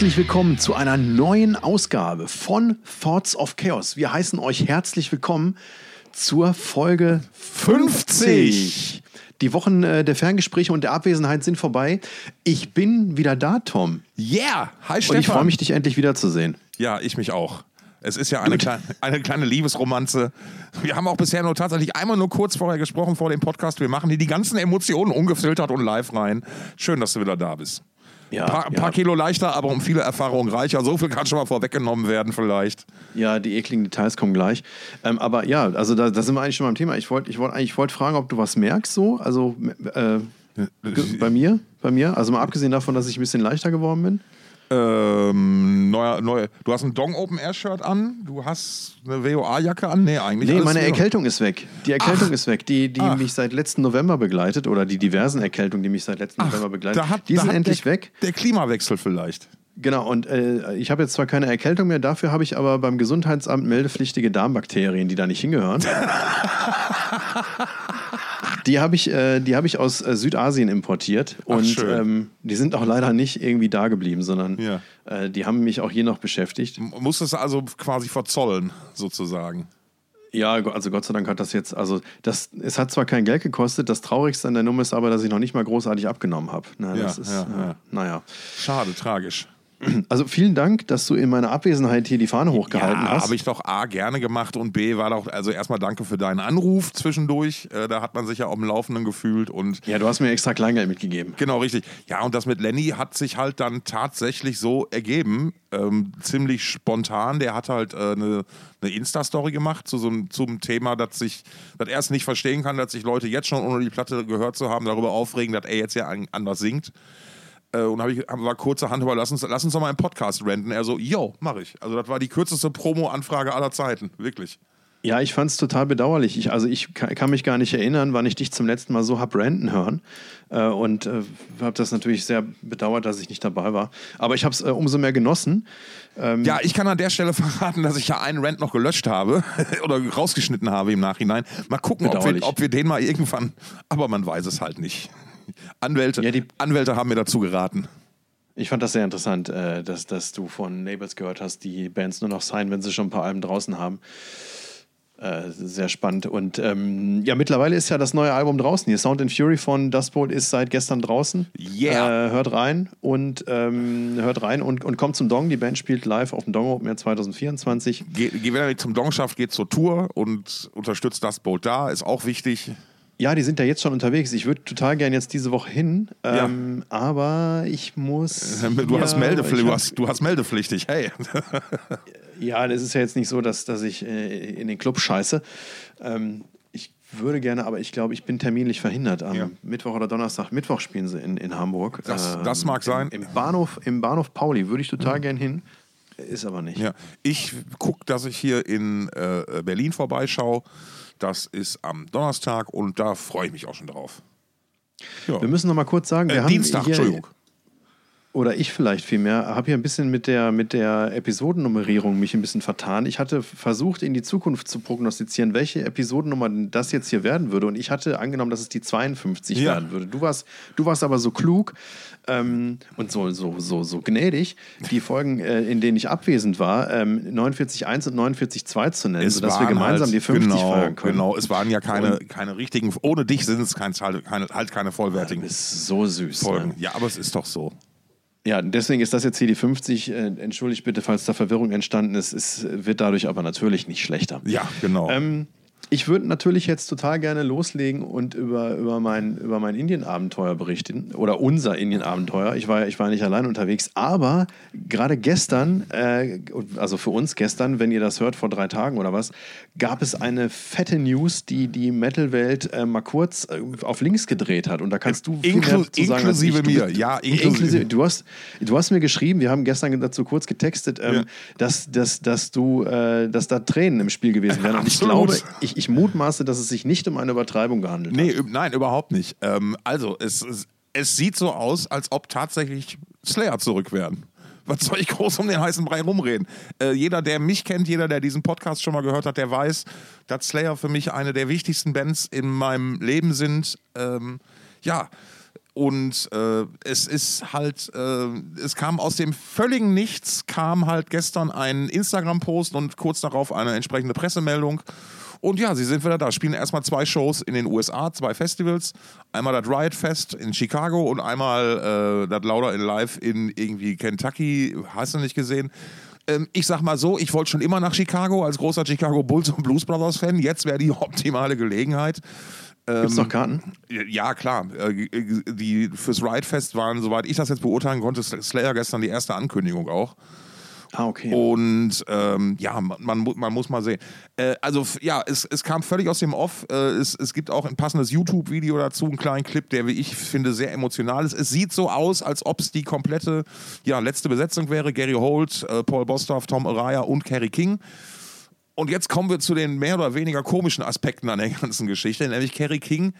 Herzlich willkommen zu einer neuen Ausgabe von Thoughts of Chaos. Wir heißen euch herzlich willkommen zur Folge 50. Die Wochen äh, der Ferngespräche und der Abwesenheit sind vorbei. Ich bin wieder da, Tom. Yeah! Hi Und ich freue mich, dich endlich wiederzusehen. Ja, ich mich auch. Es ist ja eine, kleine, eine kleine Liebesromanze. Wir haben auch bisher nur tatsächlich einmal nur kurz vorher gesprochen vor dem Podcast. Wir machen hier die ganzen Emotionen ungefiltert und live rein. Schön, dass du wieder da bist. Ja, Ein paar, ja. paar Kilo leichter, aber um viele Erfahrungen reicher. So viel kann schon mal vorweggenommen werden, vielleicht. Ja, die ekligen Details kommen gleich. Ähm, aber ja, also da, da sind wir eigentlich schon beim Thema. Ich wollte ich wollt, eigentlich wollt fragen, ob du was merkst so. Also äh, bei mir, bei mir. Also mal abgesehen davon, dass ich ein bisschen leichter geworden bin. Ähm, neuer, neuer, du hast ein Dong Open Air Shirt an, du hast eine WOA-Jacke an. Nee, eigentlich. Nee, meine wieder. Erkältung ist weg. Die Erkältung Ach. ist weg, die, die Ach. mich seit letzten November begleitet oder die diversen Erkältungen, die mich seit letzten November begleiten. Da hat, die sind endlich der, weg. Der Klimawechsel vielleicht. Genau, und äh, ich habe jetzt zwar keine Erkältung mehr, dafür habe ich aber beim Gesundheitsamt meldepflichtige Darmbakterien, die da nicht hingehören. die habe ich, äh, die hab ich aus äh, Südasien importiert und ähm, die sind auch leider nicht irgendwie da geblieben, sondern Ja. äh, die haben mich auch hier noch beschäftigt. M- Musstest du also quasi verzollen, sozusagen. Ja, also Gott sei Dank hat das jetzt, also das, es hat zwar kein Geld gekostet, das Traurigste an der Nummer ist aber, dass ich noch nicht mal großartig abgenommen habe. Na, Ja, ja, äh, ja. naja. Schade, tragisch. Also vielen Dank, dass du in meiner Abwesenheit hier die Fahne hochgehalten ja, hast. habe ich doch A gerne gemacht und B war doch, also erstmal danke für deinen Anruf zwischendurch. Äh, da hat man sich ja auf dem Laufenden gefühlt und ja, du hast mir extra Kleingeld mitgegeben. Genau, richtig. Ja, und das mit Lenny hat sich halt dann tatsächlich so ergeben. Ähm, ziemlich spontan. Der hat halt äh, eine, eine Insta-Story gemacht zu so einem, zum Thema, dass sich, dass er es nicht verstehen kann, dass sich Leute jetzt schon, ohne die Platte gehört zu haben, darüber aufregen, dass er jetzt ja an- anders singt. Äh, und habe ich war kurzerhand über, lass uns, lass uns doch mal im Podcast renten. Er so, yo, mach ich. Also das war die kürzeste Promo-Anfrage aller Zeiten, wirklich. Ja, ich fand es total bedauerlich. Ich, also ich ka- kann mich gar nicht erinnern, wann ich dich zum letzten Mal so hab ranten hören. Äh, und äh, habe das natürlich sehr bedauert, dass ich nicht dabei war. Aber ich habe es äh, umso mehr genossen. Ähm, Ja, ich kann an der Stelle verraten, dass ich ja einen Rant noch gelöscht habe oder rausgeschnitten habe im Nachhinein. Mal gucken, ob wir, ob wir den mal irgendwann. Aber man weiß es halt nicht. Anwälte, Ja, die- Anwälte haben mir dazu geraten. Ich fand das sehr interessant, äh, dass, dass du von Neighbors gehört hast, die Bands nur noch signen, wenn sie schon ein paar Alben draußen haben. Äh, sehr spannend. Und ähm, ja, mittlerweile ist ja das neue Album draußen. Hier Sound and Fury von Dust Bowl ist seit gestern draußen. Yeah. Äh, hört rein und ähm, hört rein und, und kommt zum Dong. Die Band spielt live auf dem Dong Open Air 2024. Geh, geh, wenn er zum Dong schafft, geht zur Tour und unterstützt das Boot da, ist auch wichtig. Ja, die sind ja jetzt schon unterwegs. Ich würde total gern jetzt diese Woche hin, Ja. ähm, aber ich muss. Du, hast hier- Meldepflicht, ich du, hast, du hast meldepflichtig, hey. Ja, es ist ja jetzt nicht so, dass, dass ich äh, in den Club scheiße. Ähm, ich würde gerne, aber ich glaube, ich bin terminlich verhindert. Am Ja. Mittwoch oder Donnerstag. Mittwoch spielen sie in, in Hamburg. Ähm, Das- das mag sein. Im, Bahnhof, Im Bahnhof Pauli würde ich total gern hin. Ist aber nicht. Ja, ich gucke, dass ich hier in äh, Berlin vorbeischaue. Das ist am Donnerstag und da freue ich mich auch schon drauf. Ja. Wir müssen noch mal kurz sagen, wir Äh, haben Dienstag, hier, Entschuldigung. Oder ich vielleicht vielmehr, habe hier ein bisschen mit der, mit der Episodennummerierung mich ein bisschen vertan. Ich hatte versucht, in die Zukunft zu prognostizieren, welche Episodennummer denn das jetzt hier werden würde. Und ich hatte angenommen, dass es die 52 Ja. werden würde. Du warst, du warst aber so klug ähm, und so, so, so, so gnädig, die Folgen, äh, in denen ich abwesend war, ähm, 49.1 und 49.2 zu nennen, sodass wir gemeinsam halt, die 50 genau, feiern können. Genau, es waren ja keine, keine richtigen, ohne dich sind es kein, halt, keine, halt keine vollwertigen Das ist so süß. Folgen. Ne? Ja, aber es ist doch so. Ja, deswegen ist das jetzt hier die 50. Äh, entschuldigt bitte, falls da Verwirrung entstanden ist. Es wird dadurch aber natürlich nicht schlechter. Ja, genau. Ähm, ich würde natürlich jetzt total gerne loslegen und über, über mein, über mein Indien-Abenteuer berichten. Oder unser Indien-Abenteuer. Ich war, ich war nicht allein unterwegs. Aber gerade gestern, äh, also für uns gestern, wenn ihr das hört, vor drei Tagen oder was, gab es eine fette News, die die Metal-Welt äh, mal kurz äh, auf links gedreht hat. Und da kannst du viel Inklu- mehr zu sagen, als inklusive ich. Du mir. bist- Ja, inklusive- Du hast, du hast mir geschrieben, wir haben gestern dazu kurz getextet, ähm, Ja. dass, dass, dass du, äh, dass da Tränen im Spiel gewesen wären. Und ich glaube, ich, ich mutmaße, dass es sich nicht um eine Übertreibung gehandelt nee, hat. nein, überhaupt nicht. Ähm, also, es, es, es sieht so aus, als ob tatsächlich Slayer zurück wären. Was soll ich groß um den heißen Brei rumreden? Äh, jeder, der mich kennt, jeder, der diesen Podcast schon mal gehört hat, der weiß, dass Slayer für mich eine der wichtigsten Bands in meinem Leben sind. Ähm, ja, und äh, es ist halt, äh, es kam aus dem völligen Nichts, kam halt gestern ein Instagram-Post und kurz darauf eine entsprechende Pressemeldung. Und ja, sie sind wieder da. Spielen erstmal zwei Shows in den USA, zwei Festivals. Einmal das Riot Fest in Chicago und einmal äh, das Lauder in Live in irgendwie Kentucky. Hast du nicht gesehen? Ähm, ich sag mal so, ich wollte schon immer nach Chicago als großer Chicago Bulls und Blues Brothers Fan. Jetzt wäre die optimale Gelegenheit. Gibt es noch Karten? Ja, klar. Äh, die fürs Ride Fest waren, soweit ich das jetzt beurteilen konnte, Slayer gestern die erste Ankündigung auch. Ah, okay. Und ähm, ja, man, man, man, muss mal sehen. Äh, also ja, es, es kam völlig aus dem Off. Äh, es, es gibt auch ein passendes YouTube-Video dazu, einen kleinen Clip, der, wie ich finde, sehr emotional ist. Es sieht so aus, als ob es die komplette ja, letzte Besetzung wäre. Gary Holt, äh, Paul Bostoff, Tom Araya und Kerry King. Und jetzt kommen wir zu den mehr oder weniger komischen Aspekten an der ganzen Geschichte, nämlich Kerry King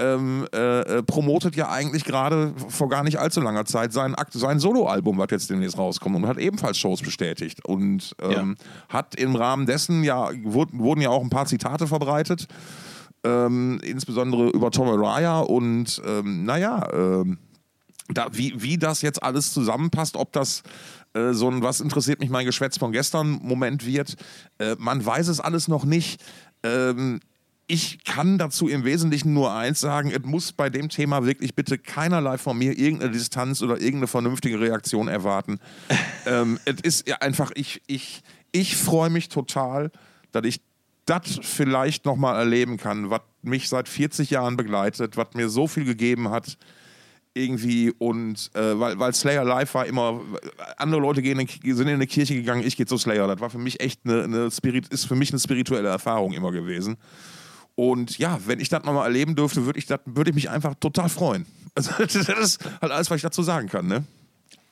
ähm, äh, äh, promotet ja eigentlich gerade vor gar nicht allzu langer Zeit sein, sein Soloalbum, was jetzt demnächst rauskommt und hat ebenfalls Shows bestätigt und ähm, ja. hat im Rahmen dessen ja wurden, wurden ja auch ein paar Zitate verbreitet, ähm, insbesondere über Tom Araya und ähm, naja, ähm, da, wie, wie das jetzt alles zusammenpasst, ob das äh, so ein Was interessiert mich mein Geschwätz von gestern Moment wird, äh, man weiß es alles noch nicht. Ähm, ich kann dazu im Wesentlichen nur eins sagen, es muss bei dem Thema wirklich bitte keinerlei von mir irgendeine Distanz oder irgendeine vernünftige Reaktion erwarten. ähm, es ist einfach, ich, ich, ich freue mich total, dass ich das vielleicht nochmal erleben kann, was mich seit 40 Jahren begleitet, was mir so viel gegeben hat irgendwie und äh, weil, weil Slayer live war immer, andere Leute gehen in, sind in eine Kirche gegangen, ich gehe zu Slayer. Das war für mich echt eine, eine Spirit, ist für mich eine spirituelle Erfahrung immer gewesen. Und ja, wenn ich das nochmal erleben dürfte, würde ich, würd ich mich einfach total freuen. Also, das ist halt alles, was ich dazu sagen kann, ne?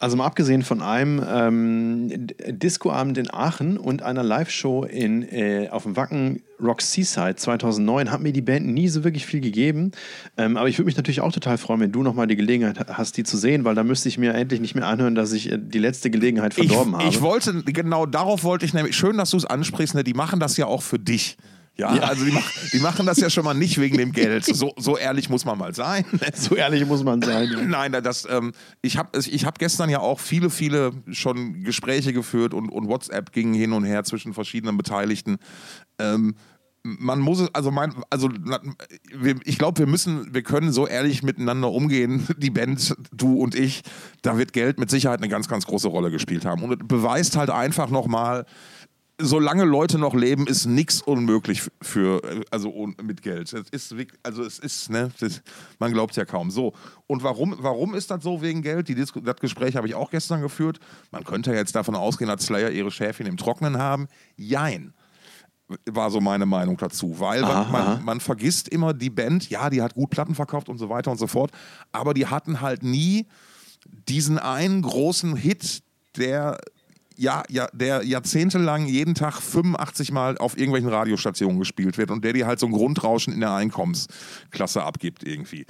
Also mal abgesehen von einem ähm, Discoabend in Aachen und einer Live-Show äh, auf dem Wacken Rock Seaside 2009 hat mir die Band nie so wirklich viel gegeben. Ähm, aber ich würde mich natürlich auch total freuen, wenn du nochmal die Gelegenheit hast, die zu sehen, weil da müsste ich mir endlich nicht mehr anhören, dass ich äh, die letzte Gelegenheit verdorben ich, habe. Ich wollte, genau darauf wollte ich nämlich, schön, dass du es ansprichst, ne, die machen das ja auch für dich. Ja, ja, also die, mach, die, machen das ja schon mal nicht wegen dem Geld. So, so ehrlich muss man mal sein. So ehrlich muss man sein. Ja. Nein, das, ähm, ich habe ich hab gestern ja auch viele, viele schon Gespräche geführt und, und WhatsApp ging hin und her zwischen verschiedenen Beteiligten. Ähm, man muss es, also mein, also ich glaube, wir müssen, wir können so ehrlich miteinander umgehen, die Band, du und ich, da wird Geld mit Sicherheit eine ganz, ganz große Rolle gespielt haben. Und es beweist halt einfach nochmal, solange Leute noch leben, ist nichts unmöglich für, also mit Geld. Es ist, also es ist, ne, das, man glaubt ja kaum. So. Und warum, warum ist das so wegen Geld? Die Disku das Gespräch habe ich auch gestern geführt. Man könnte jetzt davon ausgehen, dass Slayer ihre Schäfchen im Trocknen haben. Jein. War so meine Meinung dazu. Weil man, man, man vergisst immer die Band, ja, die hat gut Platten verkauft und so weiter und so fort, aber die hatten halt nie diesen einen großen Hit, der ja, ja, der jahrzehntelang jeden Tag 85 Mal auf irgendwelchen Radiostationen gespielt wird und der dir halt so ein Grundrauschen in der Einkommensklasse abgibt irgendwie.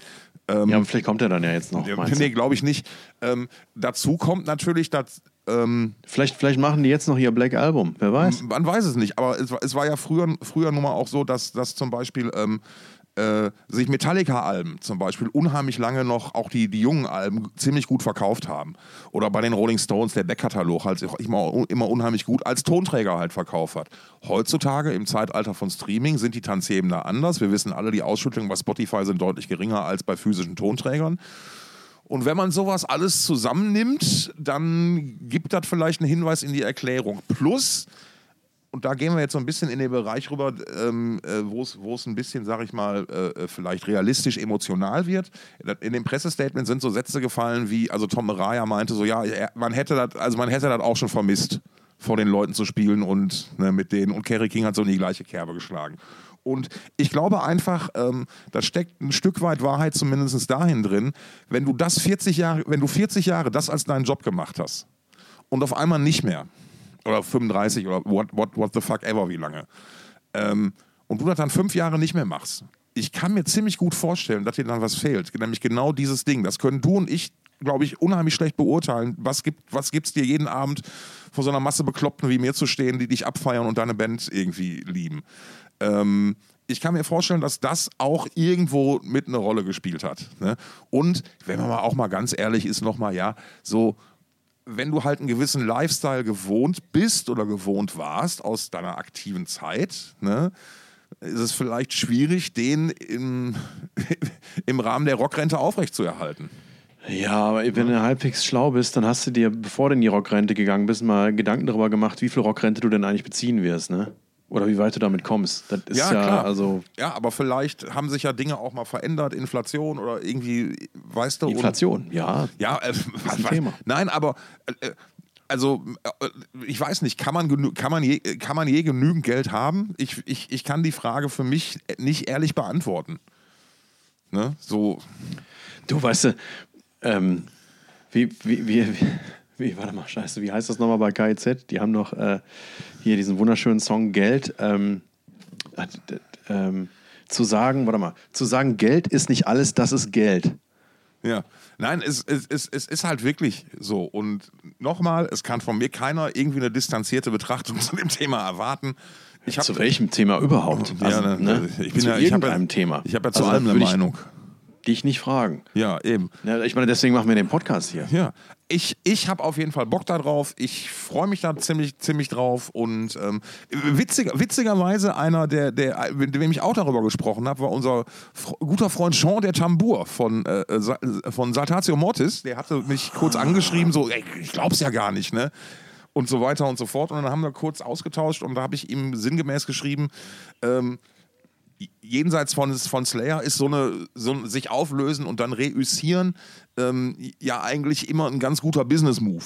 Ähm, ja, aber vielleicht kommt er dann ja jetzt noch. Nee, glaube ich nicht. Ähm, dazu kommt natürlich, dass. Ähm, vielleicht, vielleicht machen die jetzt noch ihr Black Album, wer weiß. Man weiß es nicht, aber es, es war ja früher, früher nun mal auch so, dass, dass zum Beispiel ähm, äh, sich Metallica-Alben zum Beispiel unheimlich lange noch, auch die, die jungen Alben, ziemlich gut verkauft haben. Oder bei den Rolling Stones der Backkatalog halt immer, immer unheimlich gut als Tonträger halt verkauft hat. Heutzutage im Zeitalter von Streaming sind die Tanzheben da anders. Wir wissen alle, die Ausschüttungen bei Spotify sind deutlich geringer als bei physischen Tonträgern. Und wenn man sowas alles zusammennimmt, dann gibt das vielleicht einen Hinweis in die Erklärung. Plus, und da gehen wir jetzt so ein bisschen in den Bereich rüber, ähm, äh, wo es ein bisschen, sag ich mal, äh, äh, vielleicht realistisch emotional wird. In dem Pressestatement sind so Sätze gefallen wie, also Tom Raya meinte so, ja, man hätte das, also man hätte das auch schon vermisst, vor den Leuten zu spielen und ne, mit denen. Und Kerry King hat so in die gleiche Kerbe geschlagen. Und ich glaube einfach, ähm, da steckt ein Stück weit Wahrheit zumindest dahin drin, wenn du das 40 Jahre, wenn du 40 Jahre das als deinen Job gemacht hast und auf einmal nicht mehr, oder 35 oder what, what, what the fuck ever, wie lange. Ähm, und du das dann fünf Jahre nicht mehr machst. Ich kann mir ziemlich gut vorstellen, dass dir dann was fehlt. Nämlich genau dieses Ding. Das können du und ich, glaube ich, unheimlich schlecht beurteilen. Was gibt es was dir jeden Abend vor so einer Masse Bekloppten wie mir zu stehen, die dich abfeiern und deine Band irgendwie lieben? Ähm, ich kann mir vorstellen, dass das auch irgendwo mit eine Rolle gespielt hat. Ne? Und wenn man mal auch mal ganz ehrlich ist, nochmal, ja, so, wenn du halt einen gewissen Lifestyle gewohnt bist oder gewohnt warst aus deiner aktiven Zeit, ne, ist es vielleicht schwierig, den im, im Rahmen der Rockrente aufrechtzuerhalten. Ja, aber wenn du halbwegs schlau bist, dann hast du dir, bevor du in die Rockrente gegangen bist, mal Gedanken darüber gemacht, wie viel Rockrente du denn eigentlich beziehen wirst, ne? Oder wie weit du damit kommst. Das ist ja, Ja, klar. also Ja, aber vielleicht haben sich ja Dinge auch mal verändert, Inflation oder irgendwie, weißt du. und- Inflation, ja. Ja, äh, was, was, Thema. Nein, aber äh, also äh, ich weiß nicht, kann man, kann man, je, kann man je genügend Geld haben? Ich, ich, ich kann die Frage für mich nicht ehrlich beantworten. Ne? So, Du weißt du, ähm, wie, wie, wie, wie, wie, warte mal, scheiße, wie heißt das nochmal bei KIZ? Die haben noch äh, hier diesen wunderschönen Song Geld. Ähm, äh, ähm, zu sagen, warte mal, zu sagen, Geld ist nicht alles, das ist Geld. ja. Nein, es, es, es, es ist halt wirklich so. Und nochmal, es kann von mir keiner irgendwie eine distanzierte Betrachtung zu dem Thema erwarten. Ich hab, Zu welchem Thema überhaupt? Ja, Also, ne, ne? ich bin zu ja, ich hab irgendeinem ja, Thema. Ich habe ja zu Also, allem eine würde ich Meinung. Dich nicht fragen. Ja, eben. Ja, ich meine, deswegen machen wir den Podcast hier. Ja, ich, ich habe auf jeden Fall Bock da drauf. Ich freue mich da ziemlich, ziemlich drauf. Und ähm, witziger, witzigerweise einer, der, der, mit dem ich auch darüber gesprochen habe, war unser fr guter Freund Jean der Tambour von, äh, Sa- von Saltatio Mortis. Der hatte mich kurz angeschrieben, so, ey, ich glaub's ja gar nicht, ne? Und so weiter und so fort. Und dann haben wir kurz ausgetauscht und da habe ich ihm sinngemäß geschrieben, ähm, jenseits von, von Slayer ist so eine, so ein sich auflösen und dann reüssieren ähm, ja eigentlich immer ein ganz guter Business-Move.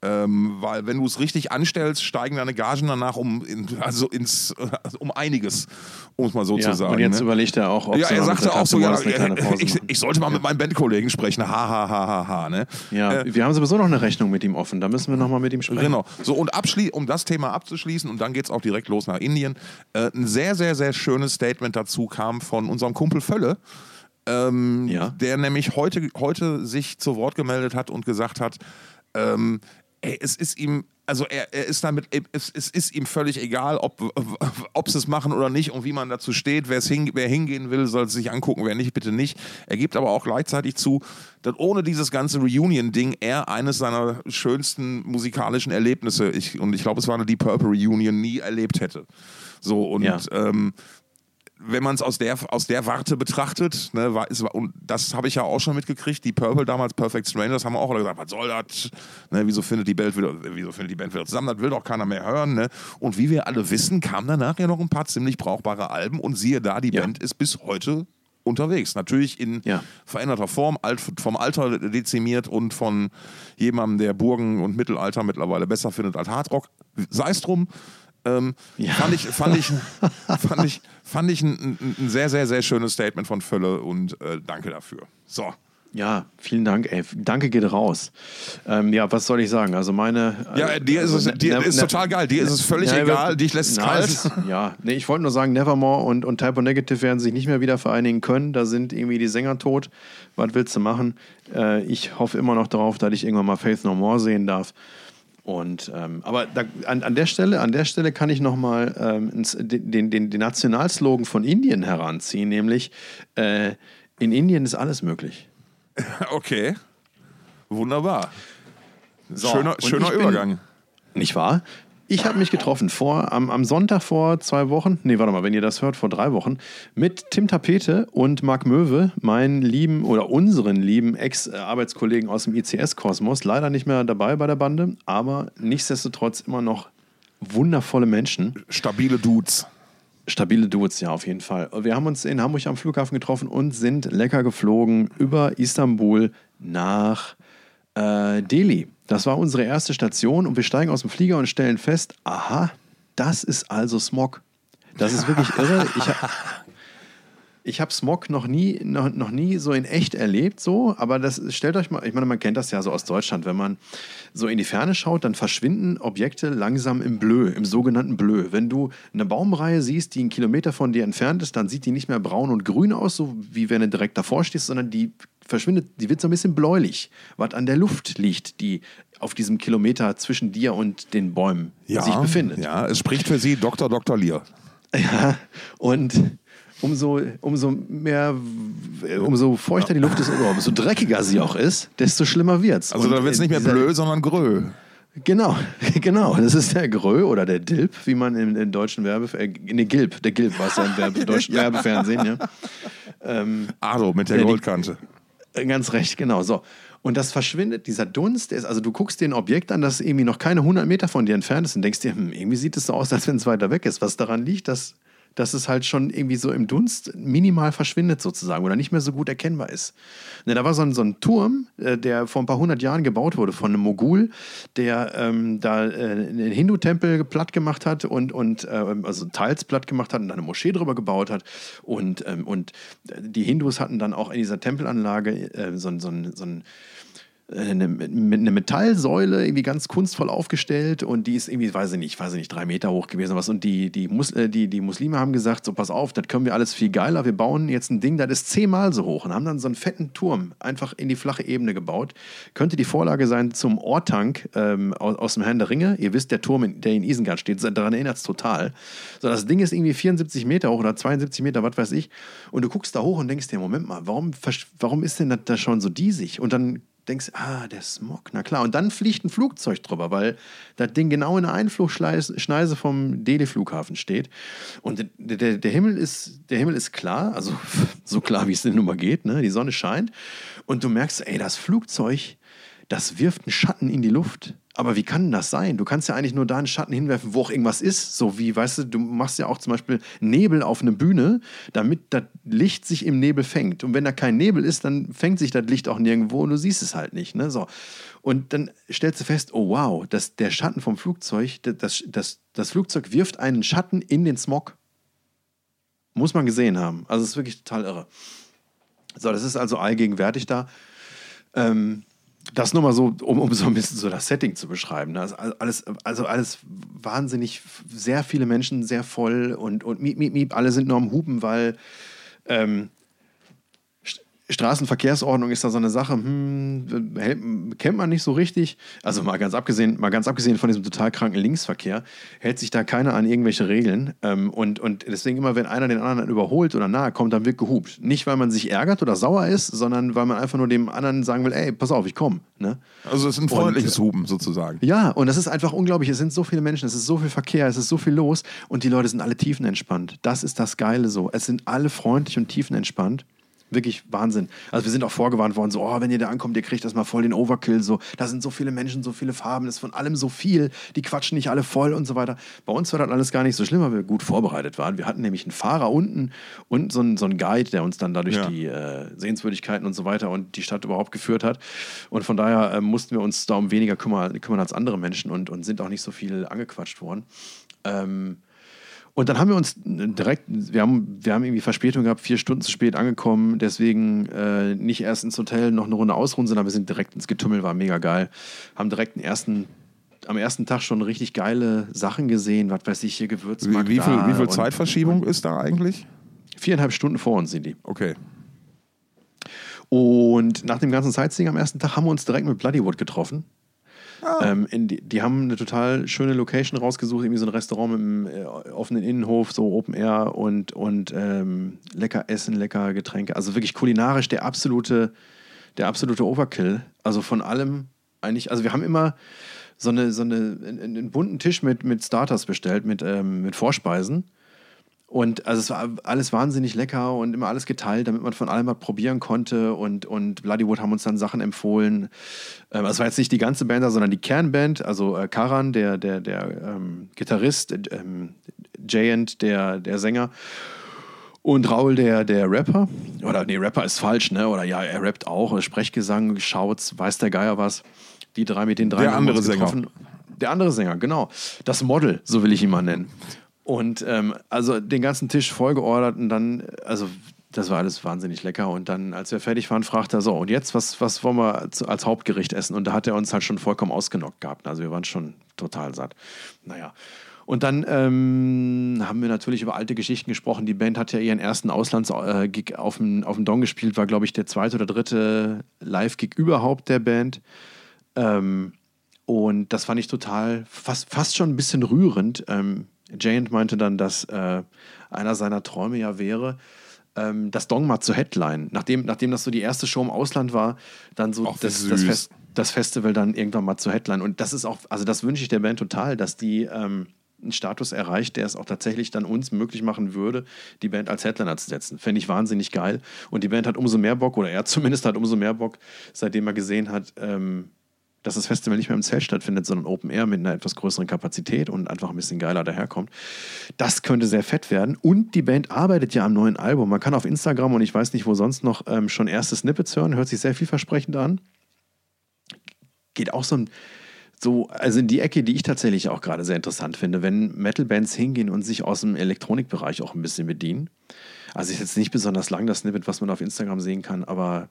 Ähm, weil wenn du es richtig anstellst, steigen deine Gagen danach um, in, also ins, äh, um einiges, um es mal so Ja, zu sagen. und jetzt ne? überlegt er auch, ob ja, er noch sagte auch so, ja, ich, ich sollte mal mit meinen Bandkollegen sprechen, ha, ha, ha, ha, ha, ne? Ja, Äh, wir haben sowieso noch eine Rechnung mit ihm offen. Da müssen wir nochmal mit ihm sprechen. Genau. So, und abschli um das Thema abzuschließen, und dann geht es auch direkt los nach Indien. Äh, ein sehr, sehr, sehr schönes Statement dazu kam von unserem Kumpel Völle, ähm, Ja. der nämlich heute, heute sich zu Wort gemeldet hat und gesagt hat, ähm, ey, es ist ihm, also er, er ist damit, es, es ist ihm völlig egal, ob, ob sie es machen oder nicht und wie man dazu steht. Wer's hin, wer hingehen will, soll es sich angucken, wer nicht, bitte nicht. Er gibt aber auch gleichzeitig zu, dass ohne dieses ganze Reunion-Ding er eines seiner schönsten musikalischen Erlebnisse, ich, und ich glaube, es war eine Deep Purple Reunion, nie erlebt hätte. So, und Ja. ähm, wenn man es aus der, aus der Warte betrachtet, ne, war, ist, und das habe ich ja auch schon mitgekriegt, die Purple damals, Perfect Strangers, haben auch alle gesagt, was soll das? Ne, wieso, findet die Band wieder, wieso findet die Band wieder zusammen? Das will doch keiner mehr hören. Ne? Und wie wir alle wissen, kamen danach ja noch ein paar ziemlich brauchbare Alben und siehe da, die Ja. Band ist bis heute unterwegs. Natürlich in Ja. veränderter Form, alt, vom Alter dezimiert und von jemandem, der Burgen und Mittelalter mittlerweile besser findet als Hardrock. Sei es drum. Ähm, Ja. Fand ich, fand ich, fand ich, fand ich ein, ein, ein sehr, sehr, sehr schönes Statement von Völle und äh, danke dafür. So. Ja, vielen Dank, ey. Danke geht raus. Ähm, ja, was soll ich sagen? Also meine. Ja, äh, dir ist es also, dir ne- ist ne- total geil. Dir ist es völlig Ja, egal. Dich lässt es Na, kalt. ist- ja, nee, ich wollte nur sagen, Nevermore und, und Typo Negative werden sich nicht mehr wieder vereinigen können. Da sind irgendwie die Sänger tot. Was willst du machen? Äh, ich hoffe immer noch darauf, dass ich irgendwann mal Faith No More sehen darf. Und, ähm, aber da, an, an, der Stelle, an der Stelle kann ich nochmal ähm, den, den, den, Nationalslogan von Indien heranziehen, nämlich äh, in Indien ist alles möglich. Okay. Wunderbar. So, schöner schöner ich bin- Übergang. Nicht wahr? Ich habe mich getroffen vor, am, am Sonntag vor zwei Wochen, nee, warte mal, wenn ihr das hört, vor drei Wochen, mit Tim Tapete und Marc Möwe, meinen lieben oder unseren lieben Ex-Arbeitskollegen aus dem ICS-Kosmos. Leider nicht mehr dabei bei der Bande, aber nichtsdestotrotz immer noch wundervolle Menschen. Stabile Dudes. Stabile Dudes, ja, auf jeden Fall. Wir haben uns in Hamburg am Flughafen getroffen und sind lecker geflogen über Istanbul nach äh, Delhi. Das war unsere erste Station und wir steigen aus dem Flieger und stellen fest, aha, das ist also Smog. Das ist wirklich irre. Ich, ha ich habe Smog noch nie, noch, noch nie so in echt erlebt, so, aber das stellt euch mal, ich meine, man kennt das ja so aus Deutschland, wenn man so in die Ferne schaut, dann verschwinden Objekte langsam im Bleu, im sogenannten Bleu. Wenn du eine Baumreihe siehst, die einen Kilometer von dir entfernt ist, dann sieht die nicht mehr braun und grün aus, so wie wenn du direkt davor stehst, sondern die verschwindet, die wird so ein bisschen bläulich, was an der Luft liegt, die auf diesem Kilometer zwischen dir und den Bäumen Ja, sich befindet. Ja, es spricht für Sie Dr. Dr. Lear. Ja, und umso, umso mehr, umso feuchter die Luft ist oder umso dreckiger sie auch ist, desto schlimmer wird's. Also Und da wird es nicht mehr blöd, sondern grö. Genau, genau. Das ist der Grö oder der Dilp, wie man im, im deutschen Werbe... Äh, nee, Gilb. Der Gilb war es ja im Werbe, deutschen Werbefernsehen, ja. Ado mit der die- Goldkante. Äh, Ganz recht, genau. So. Und das verschwindet, dieser Dunst, der ist, also du guckst dir ein Objekt an, das irgendwie noch keine 100 Meter von dir entfernt ist und denkst dir, hm, irgendwie sieht es so aus, als wenn es weiter weg ist. Was daran liegt, dass, dass es halt schon irgendwie so im Dunst minimal verschwindet sozusagen oder nicht mehr so gut erkennbar ist. Ne, da war so ein, so ein Turm, äh, der vor ein paar hundert Jahren gebaut wurde von einem Mogul, der ähm, da äh, einen Hindu-Tempel platt gemacht hat und, und ähm, also teils platt gemacht hat und dann eine Moschee drüber gebaut hat. Und, ähm, und die Hindus hatten dann auch in dieser Tempelanlage äh, so, so, ein- so ein eine, eine Metallsäule irgendwie ganz kunstvoll aufgestellt und die ist irgendwie, weiß ich nicht, weiß ich nicht, drei Meter hoch gewesen was. Und die, die, Mus äh, die, die Muslime haben gesagt, so pass auf, das können wir alles viel geiler. Wir bauen jetzt ein Ding, das ist zehnmal so hoch und haben dann so einen fetten Turm einfach in die flache Ebene gebaut. Könnte die Vorlage sein zum Ortank ähm, aus, aus dem Herrn der Ringe. Ihr wisst, der Turm, in- der in Isengard steht, daran erinnert es total. So, das Ding ist irgendwie 74 Meter hoch oder 72 Meter, was weiß ich. Und du guckst da hoch und denkst dir, Moment mal, warum, warum ist denn das da schon so diesig? Und dann denkst, ah, der Smog, na klar. Und dann fliegt ein Flugzeug drüber, weil das Ding genau in der Einflugschneise vom Delhi-Flughafen steht. Und der, der, der, Himmel ist, der Himmel ist klar, also so klar, wie es denn nun mal geht. Ne? Die Sonne scheint. Und du merkst, ey, das Flugzeug, das wirft einen Schatten in die Luft. Aber wie kann das sein? Du kannst ja eigentlich nur da einen Schatten hinwerfen, wo auch irgendwas ist. So wie, weißt du, du machst ja auch zum Beispiel Nebel auf eine Bühne, damit das Licht sich im Nebel fängt. Und wenn da kein Nebel ist, dann fängt sich das Licht auch nirgendwo und du siehst es halt nicht. Ne? So. Und dann stellst du fest, oh wow, das, der Schatten vom Flugzeug, das, das, das Flugzeug wirft einen Schatten in den Smog. Muss man gesehen haben. Also es ist wirklich total irre. So, das ist also allgegenwärtig da. Ähm, das nur mal so, um, um so ein bisschen so das Setting zu beschreiben. ne? Also alles, also alles wahnsinnig, sehr viele Menschen, sehr voll und, und miep, miep, miep, alle sind nur am Hupen, weil ähm, Straßenverkehrsordnung ist da so eine Sache, hm, kennt man nicht so richtig. Also mal ganz abgesehen, mal ganz abgesehen von diesem total kranken Linksverkehr, hält sich da keiner an irgendwelche Regeln. Ähm, und, und deswegen immer, wenn einer den anderen überholt oder nahe kommt, dann wird gehupt. Nicht, weil man sich ärgert oder sauer ist, sondern weil man einfach nur dem anderen sagen will, ey, pass auf, ich komme. Ne? Also es ist ein freundliches Huben sozusagen. Ja, und das ist einfach unglaublich. Es sind so viele Menschen, es ist so viel Verkehr, es ist so viel los und die Leute sind alle tiefenentspannt. Das ist das Geile so. Es sind alle freundlich und tiefenentspannt. Wirklich Wahnsinn. Also wir sind auch vorgewarnt worden, so, oh, wenn ihr da ankommt, ihr kriegt das mal voll den Overkill. So, da sind so viele Menschen, so viele Farben, es ist von allem so viel, die quatschen nicht alle voll und so weiter. Bei uns war das alles gar nicht so schlimm, weil wir gut vorbereitet waren. Wir hatten nämlich einen Fahrer unten und so einen, so einen Guide, der uns dann dadurch Ja. die äh, Sehenswürdigkeiten und so weiter und die Stadt überhaupt geführt hat. Und von daher äh, mussten wir uns da um weniger kümmern, kümmern als andere Menschen und, und sind auch nicht so viel angequatscht worden. Ähm, und dann haben wir uns direkt, wir haben, wir haben irgendwie Verspätung gehabt, vier Stunden zu spät angekommen, deswegen äh, nicht erst ins Hotel noch eine Runde ausruhen, sondern wir sind direkt ins Getümmel, war mega geil. Haben direkt den ersten, am ersten Tag schon richtig geile Sachen gesehen, was weiß ich, hier Wie, Gewürzmarkt. wie viel, da wie viel Zeitverschiebung ist da eigentlich? Viereinhalb Stunden vor uns sind die. Okay. Und nach dem ganzen Sightseeing am ersten Tag haben wir uns direkt mit Bloodywood getroffen. Ähm, in die, die haben eine total schöne Location rausgesucht, irgendwie so ein Restaurant mit einem äh, offenen Innenhof, so Open Air und, und ähm, lecker Essen, lecker Getränke. Also wirklich kulinarisch der absolute, der absolute Overkill. Also von allem eigentlich, also wir haben immer so, eine, so eine, einen, einen bunten Tisch mit, mit Starters bestellt, mit, ähm, mit Vorspeisen. Und also es war alles wahnsinnig lecker und immer alles geteilt, damit man von allem was probieren konnte. Und, und Bloodywood haben uns dann Sachen empfohlen. Ähm, also es war jetzt nicht die ganze Band, sondern die Kernband, also äh, Karan, der, der, der ähm, Gitarrist, äh, ähm, Jayant, der, der Sänger. Und Raul, der, der Rapper. Oder nee, Rapper ist falsch, ne? Oder ja, er rappt auch. Sprechgesang, Schauts, weiß der Geier was. Die drei mit den drei Der andere Sänger. Der andere Sänger, genau. Das Model, so will ich ihn mal nennen. Und ähm, also den ganzen Tisch vollgeordert und dann, also das war alles wahnsinnig lecker. Und dann, als wir fertig waren, fragte er so, und jetzt, was, was wollen wir als Hauptgericht essen? Und da hat er uns halt schon vollkommen ausgenockt gehabt. Also wir waren schon total satt. Naja. Und dann ähm, haben wir natürlich über alte Geschichten gesprochen. Die Band hat ja ihren ersten Auslandsgig auf dem, auf dem Don gespielt, war, glaube ich, der zweite oder dritte Live-Gig überhaupt der Band. Ähm, und das fand ich total, fast, fast schon ein bisschen rührend. Ähm, Jayant meinte dann, dass äh, einer seiner Träume ja wäre, ähm, das Dongma zu Headline. Nachdem, nachdem das so die erste Show im Ausland war, dann so wie das, das. Fest, das Festival dann irgendwann mal zu Headline. Und das ist auch, also das wünsche ich der Band total, dass die ähm, einen Status erreicht, der es auch tatsächlich dann uns möglich machen würde, die Band als Headliner zu setzen. Fände ich wahnsinnig geil. Und die Band hat umso mehr Bock, oder er zumindest hat umso mehr Bock, seitdem er gesehen hat, ähm, dass das Festival nicht mehr im Zelt stattfindet, sondern Open Air mit einer etwas größeren Kapazität und einfach ein bisschen geiler daherkommt. Das könnte sehr fett werden. Und die Band arbeitet ja am neuen Album. Man kann auf Instagram und ich weiß nicht, wo sonst noch ähm, schon erste Snippets hören. Hört sich sehr vielversprechend an. Geht auch so ein so, also in die Ecke, die ich tatsächlich auch gerade sehr interessant finde, wenn Metal-Bands hingehen und sich aus dem Elektronikbereich auch ein bisschen bedienen. Also ist jetzt nicht besonders lang das Snippet, was man auf Instagram sehen kann, aber,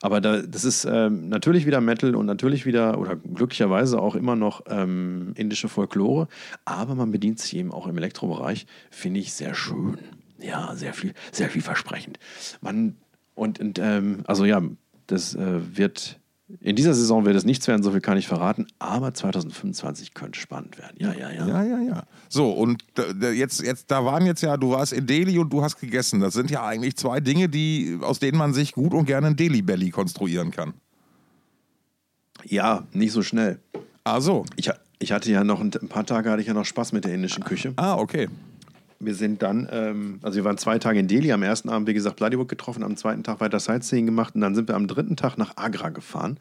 aber da, das ist ähm, natürlich wieder Metal und natürlich wieder, oder glücklicherweise auch immer noch ähm, indische Folklore, aber man bedient sich eben auch im Elektrobereich, finde ich sehr schön. Ja, sehr viel, sehr vielversprechend. Man, und, und ähm, also ja, das äh, wird in dieser Saison wird es nichts werden, so viel kann ich verraten, aber 2025 könnte spannend werden. Ja, ja, ja. Ja, ja, ja. So, und da- da- jetzt, jetzt, da waren jetzt ja, du warst in Delhi und du hast gegessen. Das sind ja eigentlich zwei Dinge, die, aus denen man sich gut und gerne ein Delhi Belly konstruieren kann. Ja, nicht so schnell. Also, Ich, ha- ich hatte ja noch ein, ein paar Tage hatte ich ja noch Spaß mit der indischen Küche. ah, okay. Wir sind dann, ähm, also wir waren zwei Tage in Delhi, am ersten Abend, wie gesagt, Vladivostok getroffen, am zweiten Tag weiter Sightseeing gemacht und dann sind wir am dritten Tag nach Agra gefahren.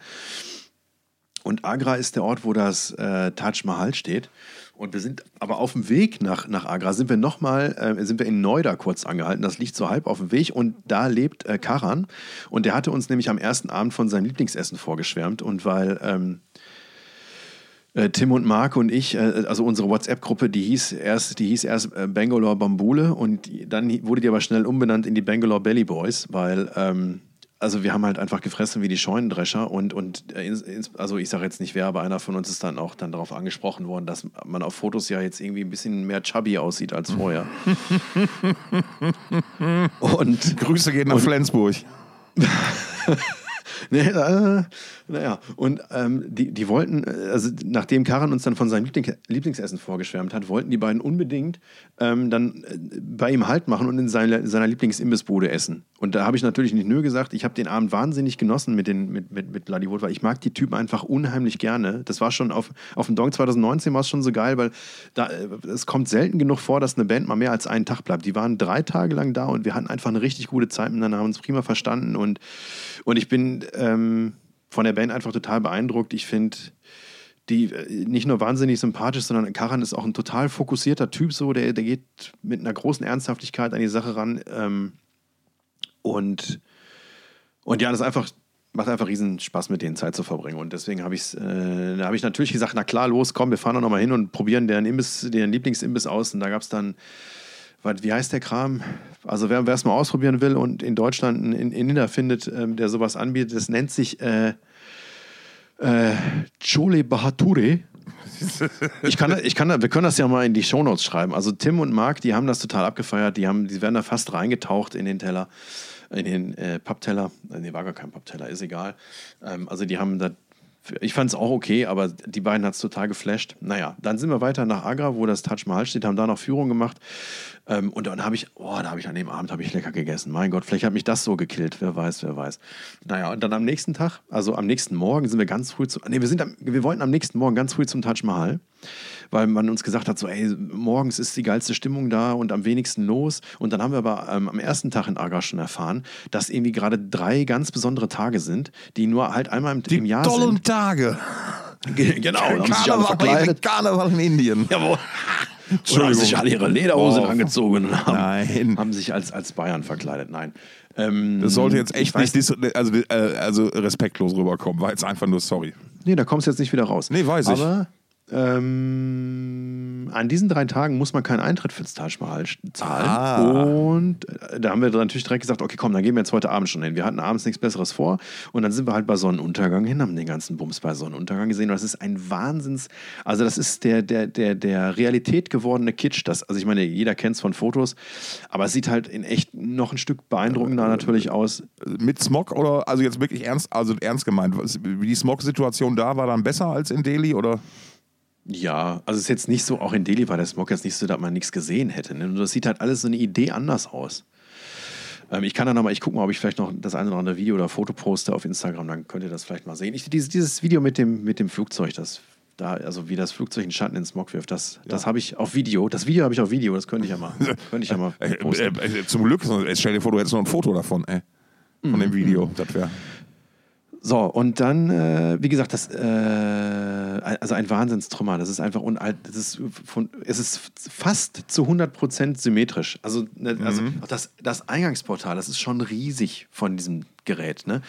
Und Agra ist der Ort, wo das äh, Taj Mahal steht. Und wir sind aber auf dem Weg nach, nach Agra, sind wir nochmal, äh, sind wir in Noida kurz angehalten. Das liegt so halb auf dem Weg und da lebt äh, Karan. Und der hatte uns nämlich am ersten Abend von seinem Lieblingsessen vorgeschwärmt. Und weil ähm, äh, Tim und Marc und ich, äh, also unsere WhatsApp-Gruppe, die hieß erst, die hieß erst äh, Bangalore Bambule und dann wurde die aber schnell umbenannt in die Bangalore Belly Boys, weil ähm, also wir haben halt einfach gefressen wie die Scheunendrescher und, und äh, also ich sage jetzt nicht wer, aber einer von uns ist dann auch dann darauf angesprochen worden, dass man auf Fotos ja jetzt irgendwie ein bisschen mehr chubby aussieht als vorher. und Grüße gehen nach Flensburg. Nee, äh, naja, und ähm, die, die wollten, äh, also nachdem Karan uns dann von seinem Liebling, Lieblingsessen vorgeschwärmt hat, wollten die beiden unbedingt ähm, dann äh, bei ihm Halt machen und in seine, seiner Lieblingsimbissbude essen. Und da habe ich natürlich nicht nur gesagt, ich habe den Abend wahnsinnig genossen mit, den, mit, mit, mit Vladivostok, weil ich mag die Typen einfach unheimlich gerne. Das war schon auf, auf dem Dong 2019 war es schon so geil, weil da, äh, es kommt selten genug vor, dass eine Band mal mehr als einen Tag bleibt. Die waren drei Tage lang da und wir hatten einfach eine richtig gute Zeit miteinander, haben uns prima verstanden und, und ich bin ähm, von der Band einfach total beeindruckt. Ich finde die äh, nicht nur wahnsinnig sympathisch, sondern Karan ist auch ein total fokussierter Typ, so der, der geht mit einer großen Ernsthaftigkeit an die Sache ran. Ähm, und, und ja, das einfach, macht einfach riesen Spaß, mit denen Zeit zu verbringen. Und deswegen habe ich äh, habe ich natürlich gesagt, na klar, los, komm, wir fahren doch noch mal hin und probieren deren Imbiss, deren Lieblingsimbiss aus. Und da gab es dann, wie heißt der Kram? Also wer es mal ausprobieren will und in Deutschland einen in, Inder findet, ähm, der sowas anbietet, das nennt sich äh, äh, Chole Bahature. Ich kann, ich kann, wir können das ja mal in die Shownotes schreiben. Also Tim und Marc, die haben das total abgefeiert. Die, haben, die werden da fast reingetaucht in den Teller, in den äh, Pappteller. Äh, Nee, war gar kein Pappteller, ist egal. Ähm, also die haben da, ich fand es auch okay, aber die beiden hat es total geflasht. Naja, dann sind wir weiter nach Agra, wo das Taj Mahal steht, haben da noch Führung gemacht. Ähm, und dann habe ich, oh, da habe ich an dem Abend habe ich lecker gegessen. Mein Gott, vielleicht hat mich das so gekillt. Wer weiß, wer weiß. Naja, und dann am nächsten Tag, also am nächsten Morgen sind wir ganz früh zu, nee, wir sind am, wir wollten am nächsten Morgen ganz früh zum Taj Mahal, weil man uns gesagt hat, so, ey, morgens ist die geilste Stimmung da und am wenigsten los. Und dann haben wir aber ähm, am ersten Tag in Agra schon erfahren, dass irgendwie gerade drei ganz besondere Tage sind, die nur halt einmal im, im Jahr Tollen sind. Tage. Genau, haben sich alle Karneval, verkleidet. Karneval in Indien. Jawohl. Und haben sich alle ihre Lederhosen Oh. angezogen und haben, Nein. haben sich als, als Bayern verkleidet. Nein. Ähm, Das sollte jetzt echt nicht also, äh, also respektlos rüberkommen. War jetzt einfach nur sorry. Nee, da kommst du jetzt nicht wieder raus. Nee, weiß ich. Aber ähm, an diesen drei Tagen muss man keinen Eintritt fürs Taj Mahal zahlen. Ah. Und äh, da haben wir dann natürlich direkt gesagt, okay, komm, dann gehen wir jetzt heute Abend schon hin. Wir hatten abends nichts Besseres vor. Und dann sind wir halt bei Sonnenuntergang hin, haben den ganzen Bums bei Sonnenuntergang gesehen. Und das ist ein Wahnsinns... Also das ist der, der, der, der Realität gewordene Kitsch. Das, also ich meine, jeder kennt es von Fotos. Aber es sieht halt in echt noch ein Stück beeindruckender natürlich aus. Mit Smog oder also jetzt wirklich ernst, also ernst gemeint. Die Smog-Situation da war dann besser als in Delhi oder? Ja, also es ist jetzt nicht so, auch in Delhi war der Smog jetzt nicht so, dass man nichts gesehen hätte. Ne? Das sieht halt alles so eine Idee anders aus. Ähm, ich kann da nochmal, ich gucke mal, ob ich vielleicht noch das eine oder andere Video oder Foto poste auf Instagram, dann könnt ihr das vielleicht mal sehen. Ich, dieses, dieses Video mit dem, mit dem Flugzeug, das da, also wie das Flugzeug einen Schatten in den Smog wirft, das, ja. das habe ich auf Video. Das Video habe ich auf Video, das könnte ich ja mal. könnte ich ja mal äh, äh, äh, zum Glück, stell dir vor, du hättest noch ein Foto davon, ey. Von mhm. dem Video. Das wäre. So, und dann, äh, wie gesagt, das, äh, also ein Wahnsinnstrümmer. Das ist einfach unalt. Das ist von, es ist fast zu 100% symmetrisch. Also, ne, also mhm. das, das Eingangsportal, das ist schon riesig von diesem Gerät. Ne?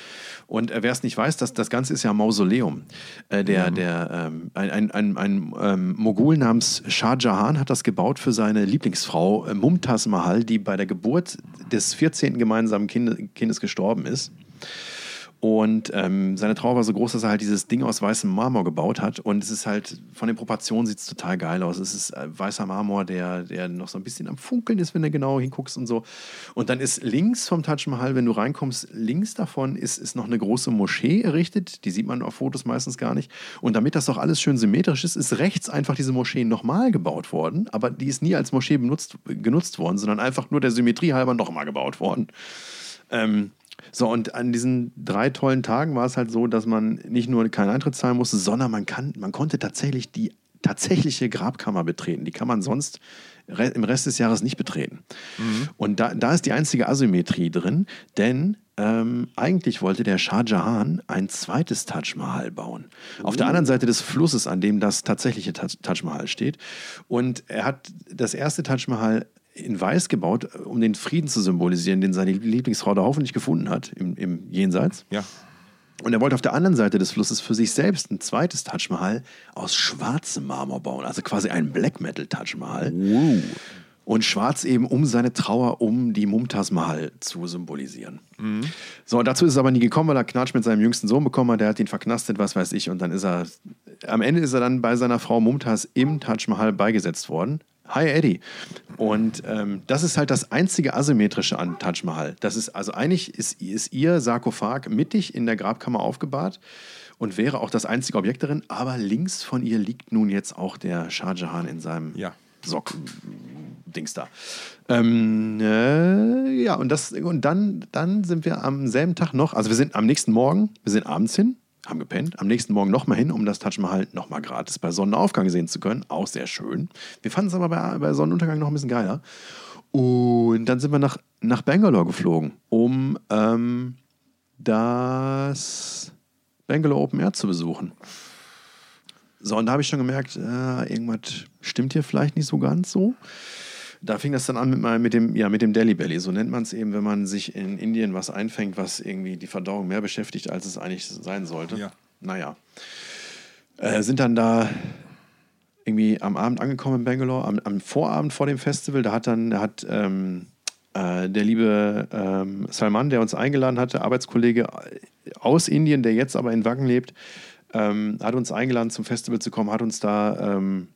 Und äh, wer es nicht weiß, das, das Ganze ist ja Mausoleum. Äh, der, mhm. der, ähm, ein, ein, ein, ein ähm, Mogul namens Shah Jahan hat das gebaut für seine Lieblingsfrau äh, Mumtaz Mahal, die bei der Geburt des 14. gemeinsamen Kind, Kindes gestorben ist. Und ähm, seine Trauer war so groß, dass er halt dieses Ding aus weißem Marmor gebaut hat. Und es ist halt, von den Proportionen sieht es total geil aus. Es ist äh, weißer Marmor, der, der noch so ein bisschen am Funkeln ist, wenn du genau hinguckst und so. Und dann ist links vom Taj Mahal, wenn du reinkommst, links davon ist, ist noch eine große Moschee errichtet. Die sieht man auf Fotos meistens gar nicht. Und damit das doch alles schön symmetrisch ist, ist rechts einfach diese Moschee nochmal gebaut worden. Aber die ist nie als Moschee benutzt, genutzt worden, sondern einfach nur der Symmetrie halber nochmal gebaut worden. Ähm, so, und an diesen drei tollen Tagen war es halt so, dass man nicht nur keinen Eintritt zahlen musste, sondern man, kann, man konnte tatsächlich die tatsächliche Grabkammer betreten. Die kann man sonst im Rest des Jahres nicht betreten. Mhm. Und da, da ist die einzige Asymmetrie drin, denn ähm, eigentlich wollte der Shah Jahan ein zweites Taj Mahal bauen. Oh. Auf der anderen Seite des Flusses, an dem das tatsächliche Taj Mahal steht. Und er hat das erste Taj Mahal in Weiß gebaut, um den Frieden zu symbolisieren, den seine Lieblingsfrau da hoffentlich gefunden hat im, im Jenseits. Ja. Und er wollte auf der anderen Seite des Flusses für sich selbst ein zweites Taj Mahal aus schwarzem Marmor bauen, also quasi ein Black Metal Taj Mahal. Uh. Und schwarz eben, um seine Trauer um die Mumtaz Mahal zu symbolisieren. Mhm. So, und dazu ist es aber nie gekommen, weil er Knatsch mit seinem jüngsten Sohn bekommen hat. Der hat ihn verknastet, was weiß ich. Und dann ist er, am Ende ist er dann bei seiner Frau Mumtaz im Taj Mahal beigesetzt worden. Hi Eddie. Und ähm, das ist halt das einzige Asymmetrische an Taj Mahal. Das ist, also eigentlich ist, ist ihr Sarkophag mittig in der Grabkammer aufgebahrt und wäre auch das einzige Objekt darin, aber links von ihr liegt nun jetzt auch der Shah Jahan in seinem ja. Sock-Dings da. Ähm, äh, ja, und, das, und dann, dann sind wir am selben Tag noch, also wir sind am nächsten Morgen, wir sind abends hin, haben gepennt, am nächsten Morgen nochmal hin, um das Taj Mahal nochmal gratis bei Sonnenaufgang sehen zu können. Auch sehr schön. Wir fanden es aber bei, bei, Sonnenuntergang noch ein bisschen geiler. Und dann sind wir nach, nach Bangalore geflogen, um ähm, das Bangalore Open Air zu besuchen. So, und da habe ich schon gemerkt, äh, irgendwas stimmt hier vielleicht nicht so ganz so da fing das dann an mit, mit, dem, ja, mit dem Delhi Belly. So nennt man es eben, wenn man sich in Indien was einfängt, was irgendwie die Verdauung mehr beschäftigt, als es eigentlich sein sollte. Ja. Naja. Äh, sind dann da irgendwie am Abend angekommen in Bangalore, am, am Vorabend vor dem Festival. Da hat dann, da hat ähm, äh, der liebe ähm, Salman, der uns eingeladen hatte, Arbeitskollege aus Indien, der jetzt aber in Wacken lebt, ähm, hat uns eingeladen zum Festival zu kommen, hat uns da ähm,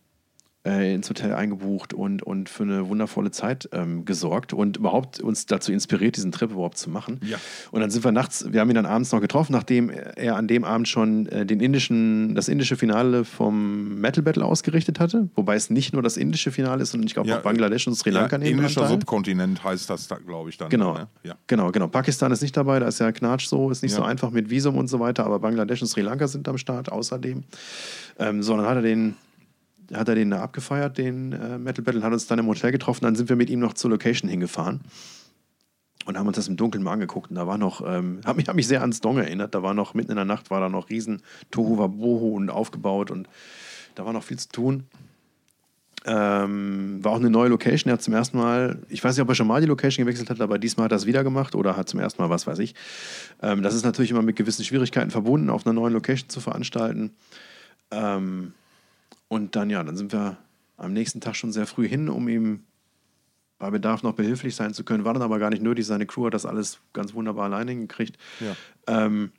äh, ins Hotel eingebucht und, und für eine wundervolle Zeit ähm, gesorgt und überhaupt uns dazu inspiriert, diesen Trip überhaupt zu machen. Ja. Und dann sind wir nachts, wir haben ihn dann abends noch getroffen, nachdem er an dem Abend schon äh, den indischen, das indische Finale vom Metal Battle ausgerichtet hatte. Wobei es nicht nur das indische Finale ist, sondern ich glaube ja, auch Bangladesch und Sri Lanka ja, nehmen. Indischer Subkontinent heißt das, da, glaube ich, dann. Genau. Ne? Ja. genau, genau. Pakistan ist nicht dabei, da ist ja Knatsch so, ist nicht ja. so einfach mit Visum und so weiter, aber Bangladesch und Sri Lanka sind am Start außerdem. Ähm, sondern hat er den hat er den da abgefeiert, den äh, Metal Battle, hat uns dann im Hotel getroffen, dann sind wir mit ihm noch zur Location hingefahren und haben uns das im Dunkeln mal angeguckt. Und da war noch, ähm, hat mich, hat mich sehr ans Dong erinnert, da war noch mitten in der Nacht, war da noch riesen Tohu Wabohu und aufgebaut und da war noch viel zu tun. Ähm, war auch eine neue Location. Er hat zum ersten Mal, ich weiß nicht, ob er schon mal die Location gewechselt hat, aber diesmal hat er es wieder gemacht oder hat zum ersten Mal, was weiß ich. Ähm, das ist natürlich immer mit gewissen Schwierigkeiten verbunden, auf einer neuen Location zu veranstalten. Ähm, und dann, ja, dann sind wir am nächsten Tag schon sehr früh hin, um ihm bei Bedarf noch behilflich sein zu können. War dann aber gar nicht nötig. Seine Crew hat das alles ganz wunderbar alleine hingekriegt. Ja. Ähm,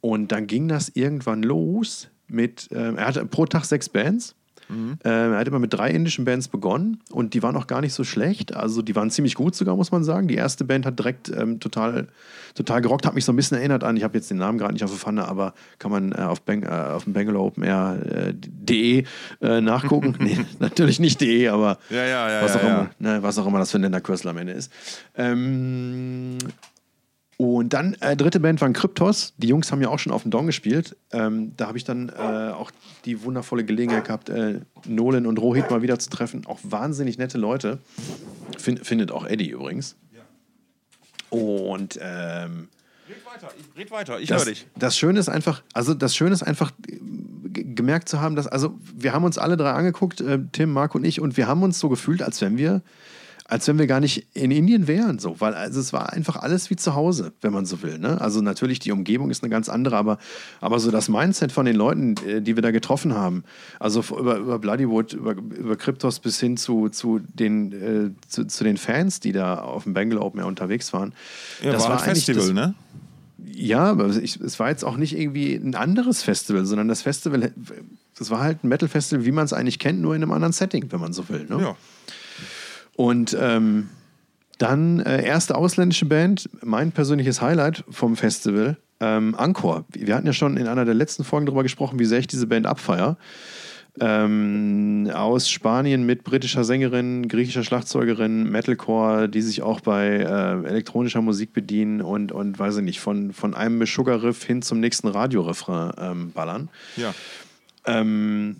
und dann ging das irgendwann los mit, ähm, er hatte pro Tag sechs Bands. Mhm. Äh, er hat immer mit drei indischen Bands begonnen und die waren auch gar nicht so schlecht. Also die waren ziemlich gut sogar, muss man sagen. Die erste Band hat direkt ähm, total, total gerockt, hat mich so ein bisschen erinnert an, ich habe jetzt den Namen gerade nicht auf der Pfanne, aber kann man äh, auf, Bang, äh, auf dem Bangalore Open Air.de äh, äh, nachgucken. nee, natürlich nicht de, aber ja, ja, ja, was, auch ja, Immer, ne, was auch immer das für ein Länderkürzel am Ende ist. Ähm, und dann, äh, dritte Band waren Kryptos. Die Jungs haben ja auch schon auf dem Dong gespielt. Ähm, da habe ich dann äh, auch die wundervolle Gelegenheit gehabt, äh, Nolan und Rohit mal wieder zu treffen. Auch wahnsinnig nette Leute. Find, findet auch Eddie übrigens. Und ähm, red weiter, ich, red weiter, ich höre dich. Das Schöne ist einfach, also das Schöne ist einfach gemerkt zu haben, dass, also wir haben uns alle drei angeguckt, äh, Tim, Marc und ich, und wir haben uns so gefühlt, als wenn wir als wenn wir gar nicht in Indien wären, so, weil also es war einfach alles wie zu Hause, wenn man so will. Ne? Also natürlich die Umgebung ist eine ganz andere, aber, aber so das Mindset von den Leuten, äh, die wir da getroffen haben, also über, über Bloodywood, über, über Kryptos bis hin zu, zu, den, äh, zu, zu, den Fans, die da auf dem Bengal Open Air unterwegs waren. Ja, das war ein Festival, das, ne? Ja, aber ich, es war jetzt auch nicht irgendwie ein anderes Festival, sondern das Festival, das war halt ein Metal-Festival, wie man es eigentlich kennt, nur in einem anderen Setting, wenn man so will. Ne? Ja. Und ähm, dann äh, erste ausländische Band, mein persönliches Highlight vom Festival, ähm, Angkor. Wir hatten ja schon in einer der letzten Folgen darüber gesprochen, wie sehr ich diese Band abfeier. Ähm, aus Spanien mit britischer Sängerin, griechischer Schlagzeugerin, Metalcore, die sich auch bei äh, elektronischer Musik bedienen und, und weiß ich nicht, von, von einem Sugar-Riff hin zum nächsten Radiorefrain ähm, ballern. Ja. Ähm,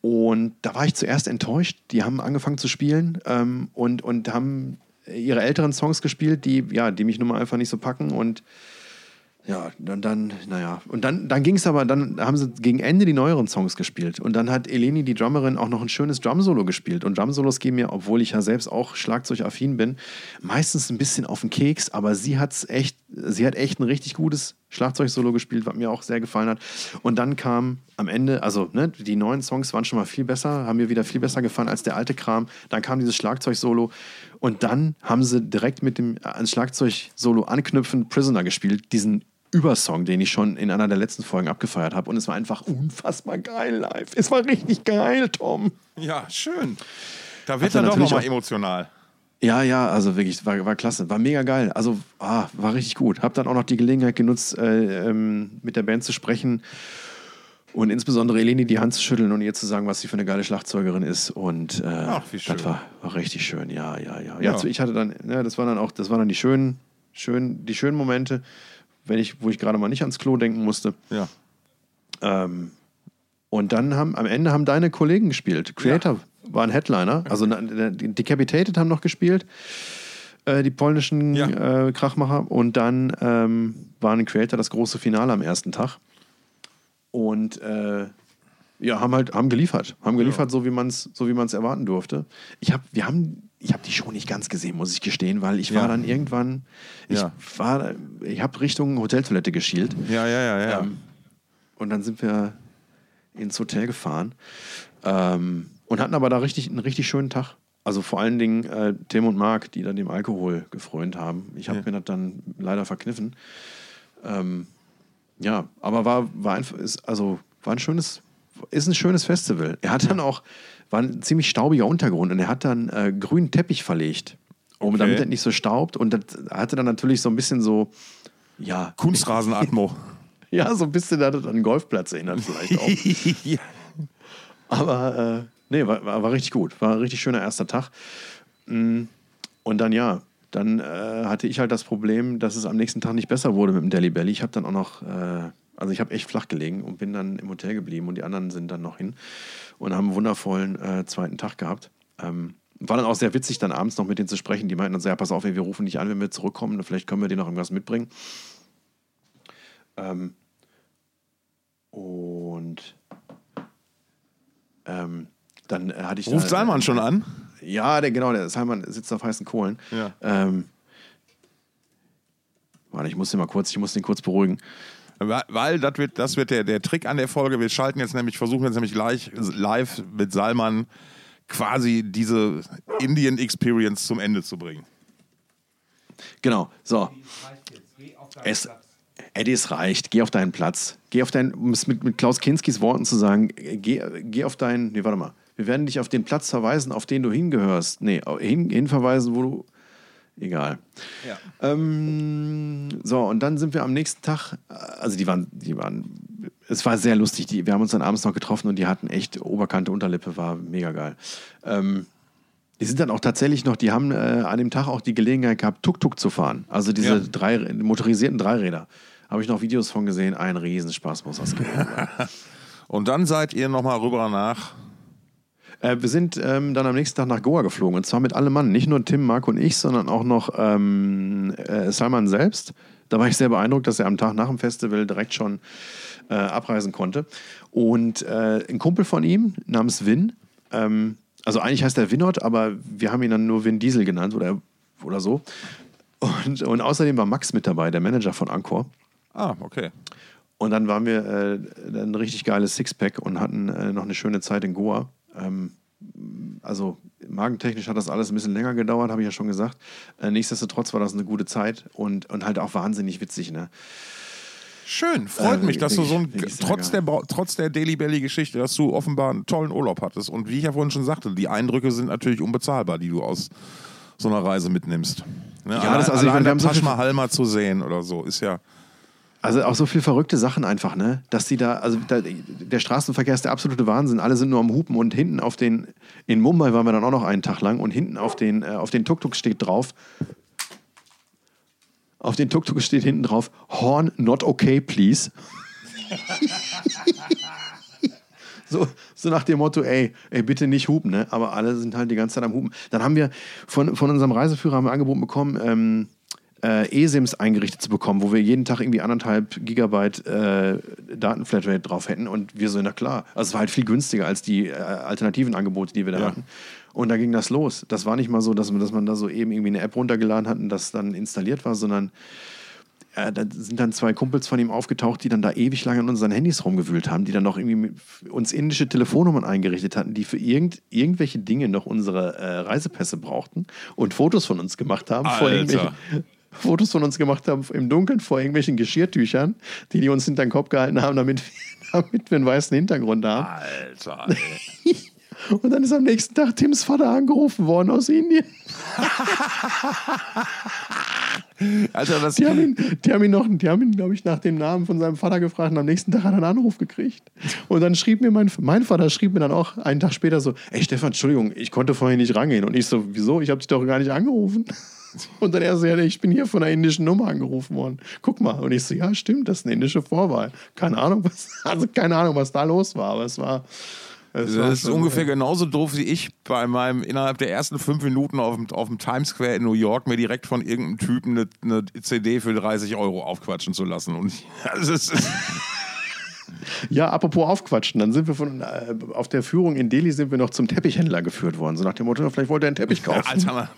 und da war ich zuerst enttäuscht. Die haben angefangen zu spielen ähm, und, und haben ihre älteren Songs gespielt, die, ja, die mich nun mal einfach nicht so packen. Und ja, dann, dann naja. Und dann, dann ging es aber, dann haben sie gegen Ende die neueren Songs gespielt. Und dann hat Eleni, die Drummerin, auch noch ein schönes Drum-Solo gespielt. Und Drum-Solos gehen mir, obwohl ich ja selbst auch schlagzeugaffin bin, meistens ein bisschen auf den Keks, aber sie hat's echt, sie hat echt ein richtig gutes Schlagzeug-Solo gespielt, was mir auch sehr gefallen hat. Und dann kam am Ende, also ne, die neuen Songs waren schon mal viel besser, haben mir wieder viel besser gefallen als der alte Kram. Dann kam dieses Schlagzeug-Solo und dann haben sie direkt mit dem ans Schlagzeug-Solo anknüpfend Prisoner gespielt, diesen Übersong, den ich schon in einer der letzten Folgen abgefeiert habe. Und es war einfach unfassbar geil live. Es war richtig geil, Tom. Ja, schön. Da wird er doch nochmal emotional. Ja, ja, also wirklich, war, war klasse, war mega geil. Also ah, war richtig gut. Hab dann auch noch die Gelegenheit genutzt, äh, ähm, mit der Band zu sprechen und insbesondere Eleni die Hand zu schütteln und ihr zu sagen, was sie für eine geile Schlagzeugerin ist. Und äh, Ach, wie schön. das war, war richtig schön, ja, ja, ja. ja. ja ich hatte dann, ja, das waren dann auch, das waren dann die schönen, schönen, die schönen Momente wenn ich, wo ich gerade mal nicht ans Klo denken musste. Ja. Ähm, und dann haben am Ende haben deine Kollegen gespielt. Creator ja. War ein Headliner. Also Decapitated haben noch gespielt, äh, die polnischen ja. äh, Krachmacher. Und dann ähm, waren Creator das große Finale am ersten Tag. Und äh, ja, haben halt haben geliefert. Haben geliefert, ja. so wie man es so erwarten durfte. Ich hab, wir haben ich habe die Show nicht ganz gesehen, muss ich gestehen, weil ich war dann irgendwann, ich ja. war, ich habe Richtung Hoteltoilette geschielt. Ja, ja, ja, ja. Ähm, und dann sind wir ins Hotel gefahren ähm, und hatten aber da richtig einen richtig schönen Tag. Also vor allen Dingen äh, Tim und Marc, die dann dem Alkohol gefreut haben. Ich habe ja. mir das dann leider verkniffen. Ähm, ja, aber war, war einfach, ist, also war ein schönes, ist ein schönes Festival. Er hat dann auch, war ein ziemlich staubiger Untergrund und er hat dann äh, grünen Teppich verlegt, um okay. damit er nicht so staubt. Und das hatte dann natürlich so ein bisschen so, ja. Kunstrasenatmo. ja, so ein bisschen hat er dann einen Golfplatz erinnert, vielleicht auch. ja. Aber äh, nee, war, war, war, richtig gut. War ein richtig schöner erster Tag. Mm, und dann ja, dann äh, hatte ich halt das Problem, dass es am nächsten Tag nicht besser wurde mit dem Delhi Belly. Ich habe dann auch noch, äh, also ich habe echt flach gelegen und bin dann im Hotel geblieben und die anderen sind dann noch hin und haben einen wundervollen äh, zweiten Tag gehabt. Ähm, war dann auch sehr witzig, dann abends noch mit denen zu sprechen. Die meinten dann so, ja, pass auf, ey, wir rufen dich an, wenn wir zurückkommen. Vielleicht können wir dir noch irgendwas mitbringen. Ähm, und ähm, dann äh, hatte ich. Ruft da, Salman schon an? Ja, der, genau, der Salman sitzt auf heißen Kohlen. Ja. Ähm, warte, ich muss den mal kurz, ich muss den kurz beruhigen. Weil das wird, das wird der, der Trick an der Folge. Wir schalten jetzt nämlich, versuchen jetzt nämlich gleich live mit Salman quasi diese Indian Experience zum Ende zu bringen. Genau, so. Es, Eddie, es reicht. Geh auf deinen Platz. Geh auf deinen, um es mit, mit Klaus Kinskis Worten zu sagen, geh, geh auf deinen, nee, warte mal. Wir werden dich auf den Platz verweisen, auf den du hingehörst. Nee, hin, hinverweisen, wo du, egal. Ja. Ähm, so, und dann sind wir am nächsten Tag, also die waren, die waren, es war sehr lustig. Die, wir haben uns dann abends noch getroffen und die hatten echt Oberkante, Unterlippe, war mega geil. Ähm, die sind dann auch tatsächlich noch, die haben äh, an dem Tag auch die Gelegenheit gehabt, Tuk-Tuk zu fahren. Also diese Ja. drei motorisierten Dreiräder. Habe ich noch Videos von gesehen. Ein Riesenspaß muss das gewesen sein. Und dann seid ihr nochmal rüber nach. Äh, wir sind ähm, dann am nächsten Tag nach Goa geflogen und zwar mit allem Mann. Nicht nur Tim, Marc und ich, sondern auch noch ähm, äh, Salman selbst. Da war ich sehr beeindruckt, dass er am Tag nach dem Festival direkt schon äh, abreisen konnte. Und äh, ein Kumpel von ihm namens Vin, ähm, also eigentlich heißt er Winot, aber wir haben ihn dann nur Vin Diesel genannt oder, oder so. Und, und außerdem war Max mit dabei, der Manager von Angkor. Ah, okay. Und dann waren wir äh, ein richtig geiles Sixpack und hatten äh, noch eine schöne Zeit in Goa. Ähm, also magentechnisch hat das alles ein bisschen länger gedauert, habe ich ja schon gesagt. Äh, nichtsdestotrotz war das eine gute Zeit und, und halt auch wahnsinnig witzig. Ne? Schön, freut Äh, mich, dass du so ein, trotz der, trotz der Daily Belly Geschichte, dass du offenbar einen tollen Urlaub hattest. Und wie ich ja vorhin schon sagte, die Eindrücke sind natürlich unbezahlbar, die du aus so einer Reise mitnimmst. Ne? Ja, das- also ich meine, wir haben so viel- Mahal mal zu sehen oder so, ist ja. Also auch so viel verrückte Sachen einfach, ne? Dass die da, also da, der Straßenverkehr ist der absolute Wahnsinn. Alle sind nur am Hupen und hinten auf den, in Mumbai waren wir dann auch noch einen Tag lang und hinten auf den, äh, auf den Tuk-Tuk steht drauf, auf den Tuk-Tuk steht hinten drauf, Horn not okay, please. So, so nach dem Motto, ey, ey, bitte nicht hupen, ne? Aber alle sind halt die ganze Zeit am Hupen. Dann haben wir von, von unserem Reiseführer haben wir angeboten bekommen, ähm, äh, eSIMs eingerichtet zu bekommen, wo wir jeden Tag irgendwie anderthalb Gigabyte äh, Datenflatrate drauf hätten. Und wir so, na klar. Also es war halt viel günstiger als die äh, alternativen Angebote, die wir da Ja. hatten. Und da ging das los. Das war nicht mal so, dass man, dass man da so eben irgendwie eine App runtergeladen hat und das dann installiert war, sondern äh, da sind dann zwei Kumpels von ihm aufgetaucht, die dann da ewig lange an unseren Handys rumgewühlt haben, die dann noch irgendwie uns indische Telefonnummern eingerichtet hatten, die für irgend, irgendwelche Dinge noch unsere äh, Reisepässe brauchten und Fotos von uns gemacht haben. Vor Alter. irgendwelchen, Fotos von uns gemacht haben im Dunkeln vor irgendwelchen Geschirrtüchern, die die uns hinter den Kopf gehalten haben, damit, damit wir einen weißen Hintergrund haben. Alter. Und dann ist am nächsten Tag Tims Vater angerufen worden aus Indien. Alter, das, Die haben ihn, die haben ihn noch, die haben ihn, glaube ich, nach dem Namen von seinem Vater gefragt und am nächsten Tag hat er einen Anruf gekriegt. Und dann schrieb mir mein, mein Vater schrieb mir dann auch einen Tag später so, ey Stefan, Entschuldigung, ich konnte vorhin nicht rangehen. Und ich so, wieso? Ich habe dich doch gar nicht angerufen. Und dann er so, ja, ich bin hier von einer indischen Nummer angerufen worden. Guck mal. Und ich so, ja, stimmt, das ist eine indische Vorwahl. Keine Ahnung, was, also keine Ahnung, was da los war, aber es war. Es war das ist schon- ungefähr genauso doof wie ich bei meinem innerhalb der ersten fünf Minuten auf dem, auf dem Times Square in New York mir direkt von irgendeinem Typen eine, eine CD für 30 Euro aufquatschen zu lassen. Und also es ist, Ja, apropos aufquatschen, dann sind wir von, äh, auf der Führung in Delhi sind wir noch zum Teppichhändler geführt worden. So nach dem Motto, vielleicht wollte er einen Teppich kaufen. Alter, Mann,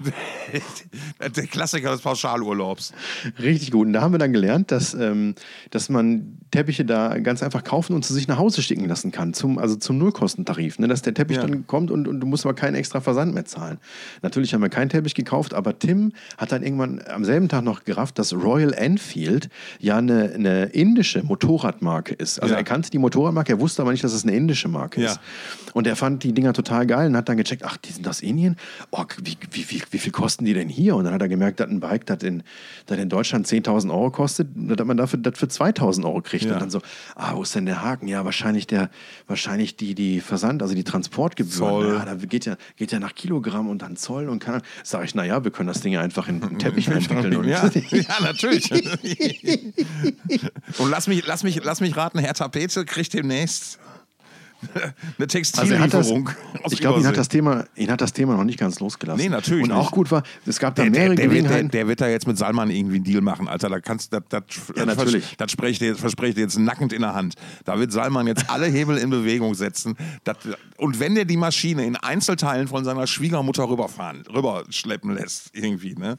der Klassiker des Pauschalurlaubs. Richtig gut. Und da haben wir dann gelernt, dass, ähm, dass man Teppiche da ganz einfach kaufen und zu sich nach Hause schicken lassen kann. Zum, also zum Nullkostentarif. Ne? Dass der Teppich Ja. dann kommt und, und du musst aber keinen extra Versand mehr zahlen. Natürlich haben wir keinen Teppich gekauft, aber Tim hat dann irgendwann am selben Tag noch gerafft, dass Royal Enfield ja eine, eine indische Motorradmarke ist. Also Ja. er kannte die Motorradmarke, er wusste aber nicht, dass es eine indische Marke Ja. ist. Und er fand die Dinger total geil und hat dann gecheckt, ach, die sind aus Indien? Oh, wie, wie, wie, wie viel kosten die denn hier? Und dann hat er gemerkt, dass ein Bike, das in, das in Deutschland 10.000 Euro kostet, dass man dafür das für 2.000 Euro kriegt. Ja. Und dann so, ah, wo ist denn der Haken? Ja, wahrscheinlich der, wahrscheinlich die, die Versand, also die Transportgebühren. Zoll. Ja, da geht ja, geht ja nach Kilogramm und dann Zoll und kann, sag ich, naja, wir können das Ding ja einfach in einen Teppich entwickeln. Und Ja, ja, natürlich. Und lass mich, lass, mich, lass mich raten, Herr Tapete kriegt demnächst eine Also er Textillieferung. aus ich glaube, ihn hat das Thema, ihn hat das Thema noch nicht ganz losgelassen. Nee, natürlich Und auch nicht. gut war, es gab da der, mehrere der, der, wird, der, Gelegenheiten. der wird da jetzt mit Salman irgendwie einen Deal machen, Alter. Da kannst das, das, Ja, das, natürlich. das spreche ich dir, verspreche ich dir jetzt nackend in der Hand. Da wird Salman jetzt alle Hebel in Bewegung setzen. Das, und wenn der die Maschine in Einzelteilen von seiner Schwiegermutter rüberfahren, rüberschleppen lässt, irgendwie, ne?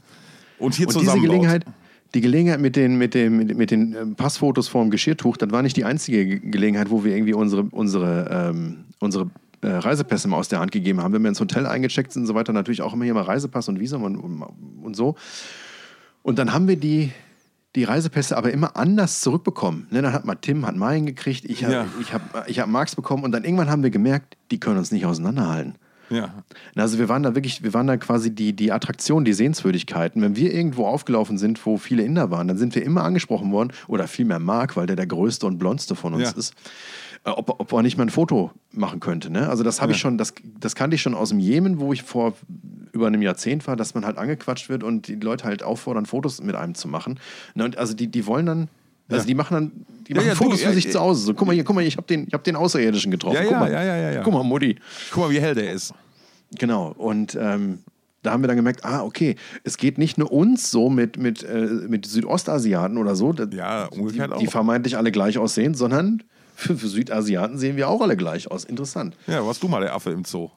Und hier Und diese zusammenbaut. Gelegenheit, die Gelegenheit mit den, mit dem, mit, den ähm, Passfotos vorm Geschirrtuch, das war nicht die einzige Ge- Gelegenheit, wo wir irgendwie unsere, unsere, ähm, unsere äh, Reisepässe mal aus der Hand gegeben haben. Wenn wir ins Hotel eingecheckt sind und so weiter, natürlich auch immer hier mal Reisepass und Visum und, und, und so. Und dann haben wir die, die Reisepässe aber immer anders zurückbekommen. Ne, dann hat mal Tim hat meinen gekriegt, ich habe Ja. ich hab, ich hab Marx bekommen und dann irgendwann haben wir gemerkt, die können uns nicht auseinanderhalten. Ja. Also wir waren da wirklich, wir waren da quasi die, die Attraktion, die Sehenswürdigkeiten. Wenn wir irgendwo aufgelaufen sind, wo viele Inder waren, dann sind wir immer angesprochen worden, oder vielmehr Mark, weil der der größte und blondste von uns Ja. ist, äh, ob, ob er nicht mal ein Foto machen könnte. Ne? Also das habe ich Ja. schon, das, das kannte ich schon aus dem Jemen, wo ich vor über einem Jahrzehnt war, dass man halt angequatscht wird und die Leute halt auffordern, Fotos mit einem zu machen. Und also die, die wollen dann, also Ja. die machen dann, die Ja, machen ja, du, Fotos ja, für sich zu Hause. So, guck mal hier, guck mal, ich habe den, ich hab den Außerirdischen getroffen. Ja, guck ja, mal. ja, ja, ja, ja. Guck mal, Mutti. Guck mal, wie hell der ist. Genau. Und ähm, da haben wir dann gemerkt, ah, okay, es geht nicht nur uns so mit, mit, äh, mit Südostasiaten oder so, Ja, umgekehrt die, auch. die vermeintlich alle gleich aussehen, sondern für, für Südasiaten sehen wir auch alle gleich aus. Interessant. Ja, warst du mal der Affe im Zoo.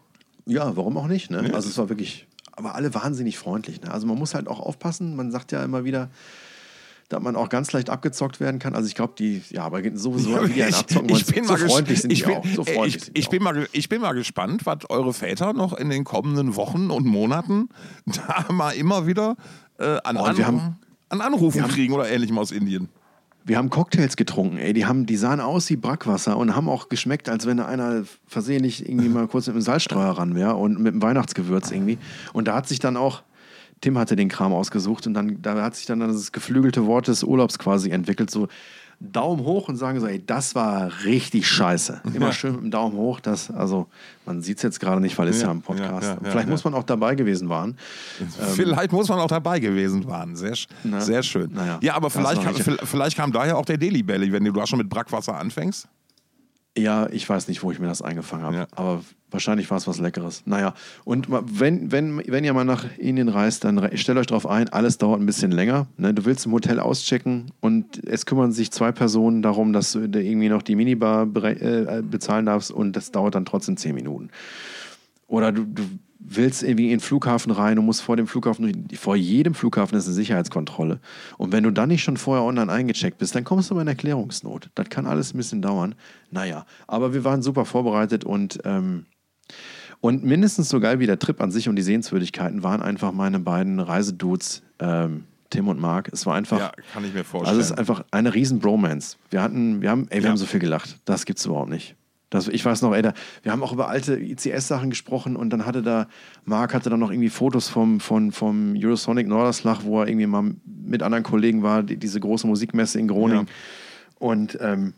Ja, warum auch nicht? Ne? Ja. Also es war wirklich, aber alle wahnsinnig freundlich. Ne? Also man muss halt auch aufpassen. Man sagt ja immer wieder, dass man auch ganz leicht abgezockt werden kann. Also ich glaube, die, ja, aber sowieso wie die einen abzocken wollen, so ges- freundlich sind ich die bin, auch. So freundlich ich, sind ich, bin mal, ich bin mal gespannt, was eure Väter noch in den kommenden Wochen und Monaten da mal immer wieder äh, an, Oh, An haben- an Anrufen wir haben- kriegen oder ähnlichem aus Indien. Wir haben Cocktails getrunken, ey. Die, haben, die sahen aus wie Brackwasser und haben auch geschmeckt, als wenn einer versehentlich irgendwie mal kurz mit dem Salzstreuer ran wäre und mit dem Weihnachtsgewürz irgendwie. Und da hat sich dann auch, Tim hatte den Kram ausgesucht und dann da hat sich dann das geflügelte Wort des Urlaubs quasi entwickelt. So Daumen hoch und sagen so, ey, das war richtig scheiße. Immer Ja. schön mit dem Daumen hoch. Das, also, man sieht es jetzt gerade nicht, weil es ja, Ja, ein Podcast. ja, ja, Vielleicht muss man auch dabei gewesen waren. Vielleicht muss man auch dabei gewesen waren. Sehr, sehr schön. naja, ja, aber vielleicht kam, vielleicht kam daher auch der Daily Belly, wenn du da schon mit Brackwasser anfängst. Ja, ich weiß nicht, wo ich mir das eingefangen habe. Ja. Aber wahrscheinlich war es was Leckeres. Naja, und wenn, wenn, wenn ihr mal nach Indien reist, dann stellt euch darauf ein, alles dauert ein bisschen länger. Ne? Du willst im Hotel auschecken und es kümmern sich zwei Personen darum, dass du irgendwie noch die Minibar äh, bezahlen darfst und das dauert dann trotzdem zehn Minuten. Oder du, du willst irgendwie in den Flughafen rein und musst vor dem Flughafen, vor jedem Flughafen ist eine Sicherheitskontrolle. Und wenn du dann nicht schon vorher online eingecheckt bist, dann kommst du aber in Erklärungsnot. Das kann alles ein bisschen dauern. Naja, aber wir waren super vorbereitet und, ähm, und mindestens so geil wie der Trip an sich und die Sehenswürdigkeiten waren einfach meine beiden Reisedudes, ähm, Tim und Marc. Es war einfach. Ja, kann ich mir vorstellen. Also es ist einfach eine riesen Bromance. Wir hatten, wir haben, ey, wir Ja. haben so viel gelacht. Das gibt's überhaupt nicht. Das, ich weiß noch, ey, da, wir haben auch über alte ICS-Sachen gesprochen und dann hatte da, Marc hatte dann noch irgendwie Fotos vom, vom, vom Eurosonic Norderslag, wo er irgendwie mal mit anderen Kollegen war, die, diese große Musikmesse in Groningen. Ja. Und ähm,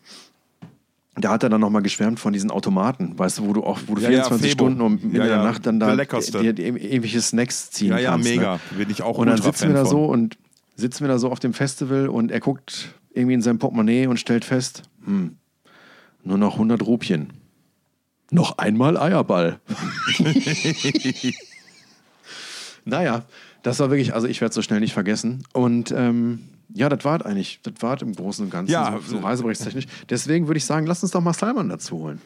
da hat er dann nochmal geschwärmt von diesen Automaten, weißt du, wo du auch, wo du Ja, ja, 24 Febo. Stunden um in Ja, der ja, Nacht dann da dir, dir irgendwelche Snacks ziehen ja, ja, kannst. mega. Ne? Bin ich auch Und dann sitzen wir da von. so und sitzen wir da so auf dem Festival und er guckt irgendwie in sein Portemonnaie und stellt fest, hm, nur noch 100 Rupien. Noch einmal Eierball. naja, das war wirklich, also ich werde es so schnell nicht vergessen. Und ähm, ja, das war eigentlich, das war im Großen und Ganzen Ja, so, so reiseberichtstechnisch. Deswegen würde ich sagen, lass uns doch mal Salman dazu holen.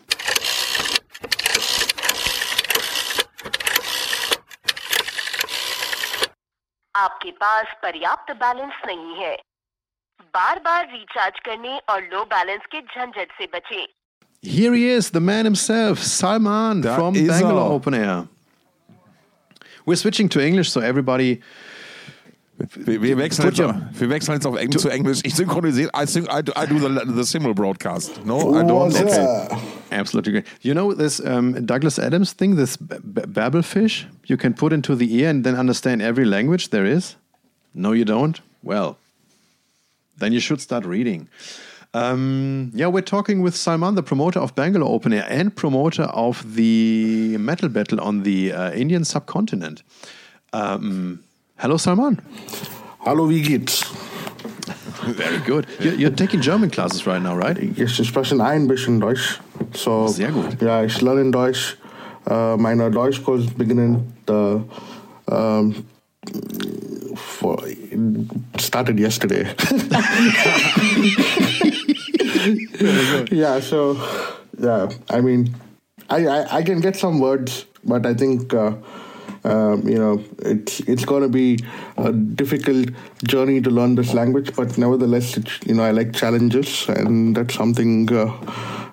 आपके पास पर्याप्त बैलेंस नहीं है बार बार रिचार्ज करने और लो बैलेंस के झंझट से बचें Here he is, the man himself, Salman Da from ist Bangalore er. Open Air. We're switching to English, so everybody Wir, wir, wechseln Put jetzt, your- auf- wir wechseln jetzt auf Englisch zu Englisch. Ich synchronisiere. I, syn I, do, I do the, the simul broadcast. No, I don't. What's Okay. up? Absolutely great. You know this um, Douglas Adams thing, this b- b- babble fish you can put into the ear and then understand every language there is? No, you don't? Well, then you should start reading. Um, yeah, we're talking with Salman, the promoter of Bangalore Open Air and promoter of the metal battle on the uh, Indian subcontinent. Um, hello, Salman. Hallo, wie geht's? Very good. You're, you're taking German classes right now, right? Ich spreche ein bisschen Deutsch. So, Sehr gut. Ja, ich lerne Deutsch. Äh, meine Deutschkurs beginnen äh, ähm, for, started yesterday. yeah, so yeah, I mean, I, I, I can get some words, but I think uh, um, you know it's it's going to be a difficult journey to learn this language. But nevertheless, you know I like challenges, and that's something uh,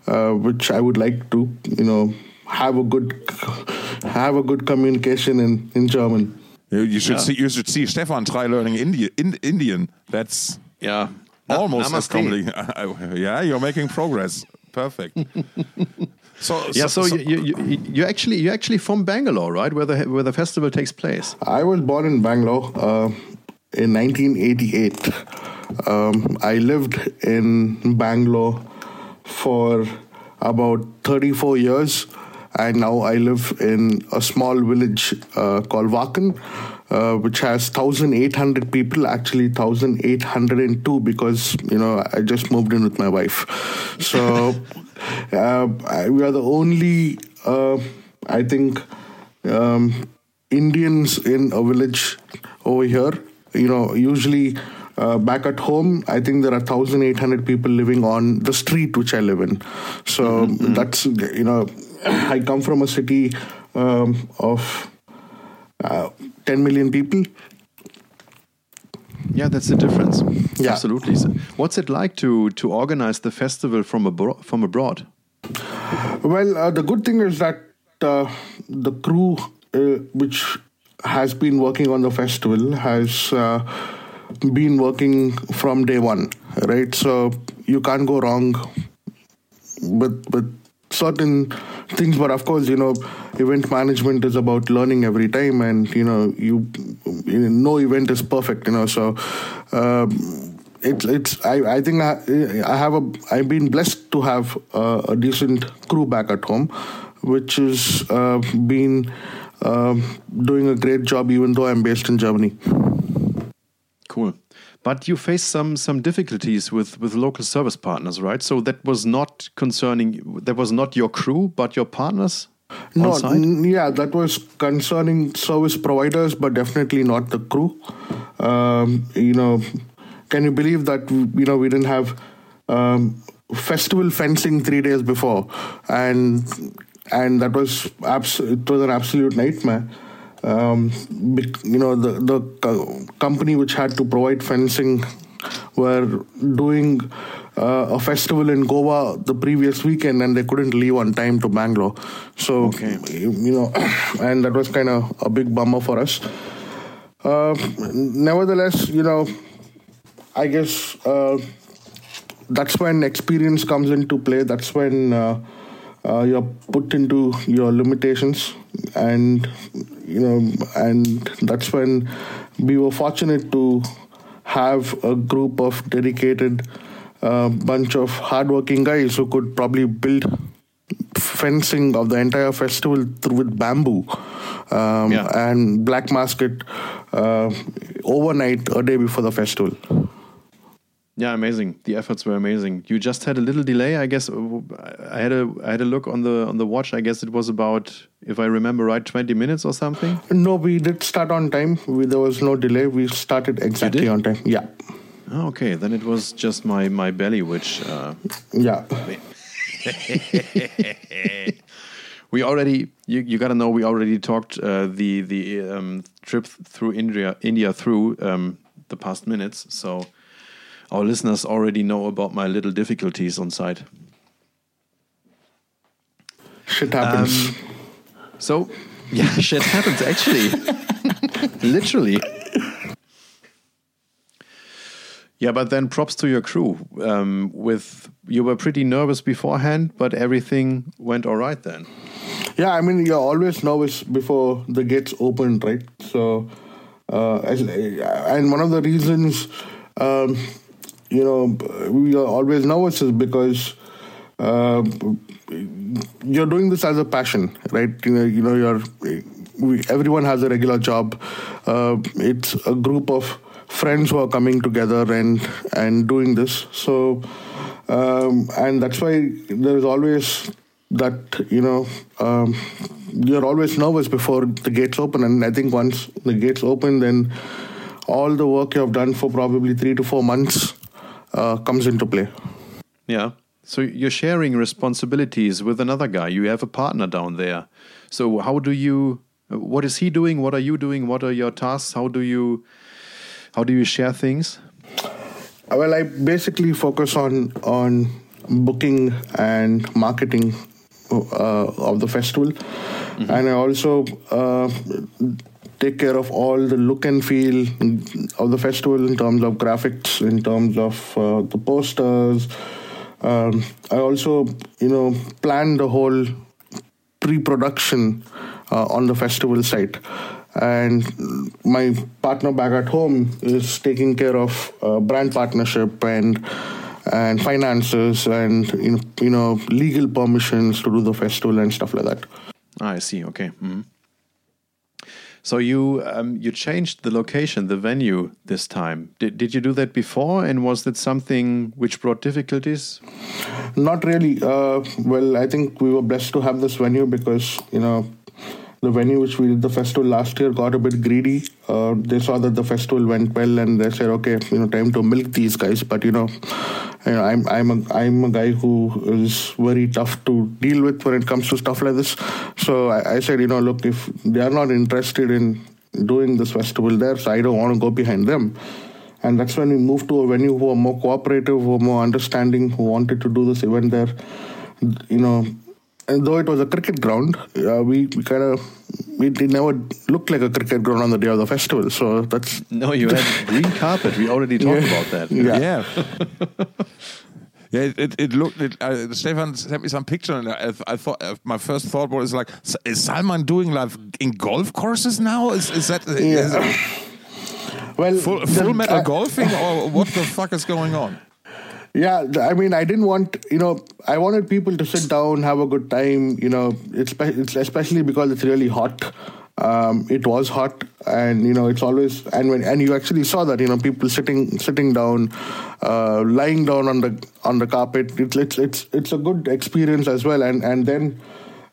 uh, which I would like to you know have a good have a good communication in in German. You, you should Yeah. see. You should see Stefan try learning Indi in, Indian. That's Yeah. Almost as Namaste. complicated. yeah, you're making progress. Perfect. so, Yeah, so, you, you, you, you actually you're actually from Bangalore, right? Where the where the festival takes place. I was born in Bangalore uh, in 1988. Um, I lived in Bangalore for about 34 years, and now I live in a small village uh, called Vakan, uh, which has 1,800 people. Actually, 1,802 because you know I just moved in with my wife. So uh, we are the only, uh, I think. Um, Indians in a village over here. You know, usually uh, back at home, I think there are 1,800 people living on the street which I live in. So that's, you know, I come from a city um, of uh, 10 million people. Yeah, that's the difference. Yeah. Absolutely. So what's it like to to organize the festival from abroad? From abroad? Well, uh, the good thing is that uh, the crew, uh, which has been working on the festival, has uh, been working from day one, right? So you can't go wrong with with certain things. But of course, you know, event management is about learning every time, and you know, you, you no event is perfect, you know. So. Um, it's it's I, I think I, I have a I've been blessed to have uh, a decent crew back at home, which is uh, been um, doing a great job even though I'm based in Germany. Cool. But you faced some some difficulties with with local service partners, right? So that was not concerning. That was not your crew, but your partners No, on site. n- yeah, that was concerning service providers, but definitely not the crew. Um, you know, can you believe that you know we didn't have um, festival fencing three days before, and and that was abs- it was an absolute nightmare. Um, you know, the the company which had to provide fencing were doing uh, a festival in Goa the previous weekend and they couldn't leave on time to Bangalore. So, Okay. you know, and that was kind of a big bummer for us. Uh, nevertheless, you know, I guess uh, that's when experience comes into play. That's when uh, you're put into your limitations, and you know, and that's when we were fortunate to have a group of dedicated uh, bunch of hardworking guys who could probably build fencing of the entire festival through with bamboo um, Yeah. and black mask it uh, overnight a day before the festival. Yeah, amazing. The efforts were amazing. You just had a little delay, I guess. I had a I had a look on the on the watch. I guess it was about, if I remember right, twenty minutes or something. No, we did start on time. We, there was no delay. We started exactly on time. Yeah, Oh, okay, then it was just my my belly, which uh, yeah. we already you, you got to know we already talked uh, the the um, trip through India India through um, the past minutes. So our listeners already know about my little difficulties on site. Shit happens. Um, So yeah, shit happens actually, literally. Yeah, but then props to your crew. Um, with you were pretty nervous beforehand, but everything went all right then. Yeah, I mean, you're always nervous before the gates open, right? So, uh, and one of the reasons, um, you know, we are always nervous is because uh, you're doing this as a passion, right? You know, you know, you're we, everyone has a regular job. Uh, it's a group of friends who are coming together and and doing this. So, um, and that's why there is always that you know um, you're always nervous before the gates open, and I think once the gates open, then all the work you have done for probably three to four months uh, comes into play. Yeah. So you're sharing responsibilities with another guy. You have a partner down there. So how do you? What is he doing? What are you doing? What are your tasks? How do you? How do you share things? Well, I basically focus on on booking and marketing uh, of the festival, and I also uh, take care of all the look and feel of the festival in terms of graphics, in terms of uh, the posters. Um, I also, you know, plan the whole pre-production uh, on the festival site. And my partner back at home is taking care of uh, brand partnership and and finances and you know, you know legal permissions to do the festival and stuff like that. Ah, I see. Okay. Mhm. So you um, you changed the location, the venue this time. Did did you do that before? And was that something which brought difficulties? Not really. Uh, well, I think we were blessed to have this venue because you know the venue which we did the festival last year got a bit greedy. Uh, they saw that the festival went well, and they said, "Okay, you know, time to milk these guys." But you know, you know, I'm I'm a I'm a guy who is very tough to deal with when it comes to stuff like this. So I, I said, you know, look, if they are not interested in doing this festival there, so I don't want to go behind them. And that's when we moved to a venue who are more cooperative, who are more understanding, who wanted to do this event there. You know, and though it was a cricket ground, uh, we, we kind of it, it never looked like a cricket ground on the day of the festival. So that's No, you had green carpet. We already talked Yeah. about that. Yeah. Yeah. Yeah, it, it, it looked. It, uh, Stefan sent me some picture, and I, I thought uh, my first thought was like, is Salman doing like in golf courses now? Is is that is it well full, full metal I- golfing, or what the fuck is going on? Yeah, I mean, I didn't want, you know, I wanted people to sit down, have a good time, you know, it's, it's especially because it's really hot. Um, it was hot, and you know, it's always and when and you actually saw that, you know, people sitting sitting down, uh, lying down on the on the carpet. It's it's it's it's a good experience as well, and and then.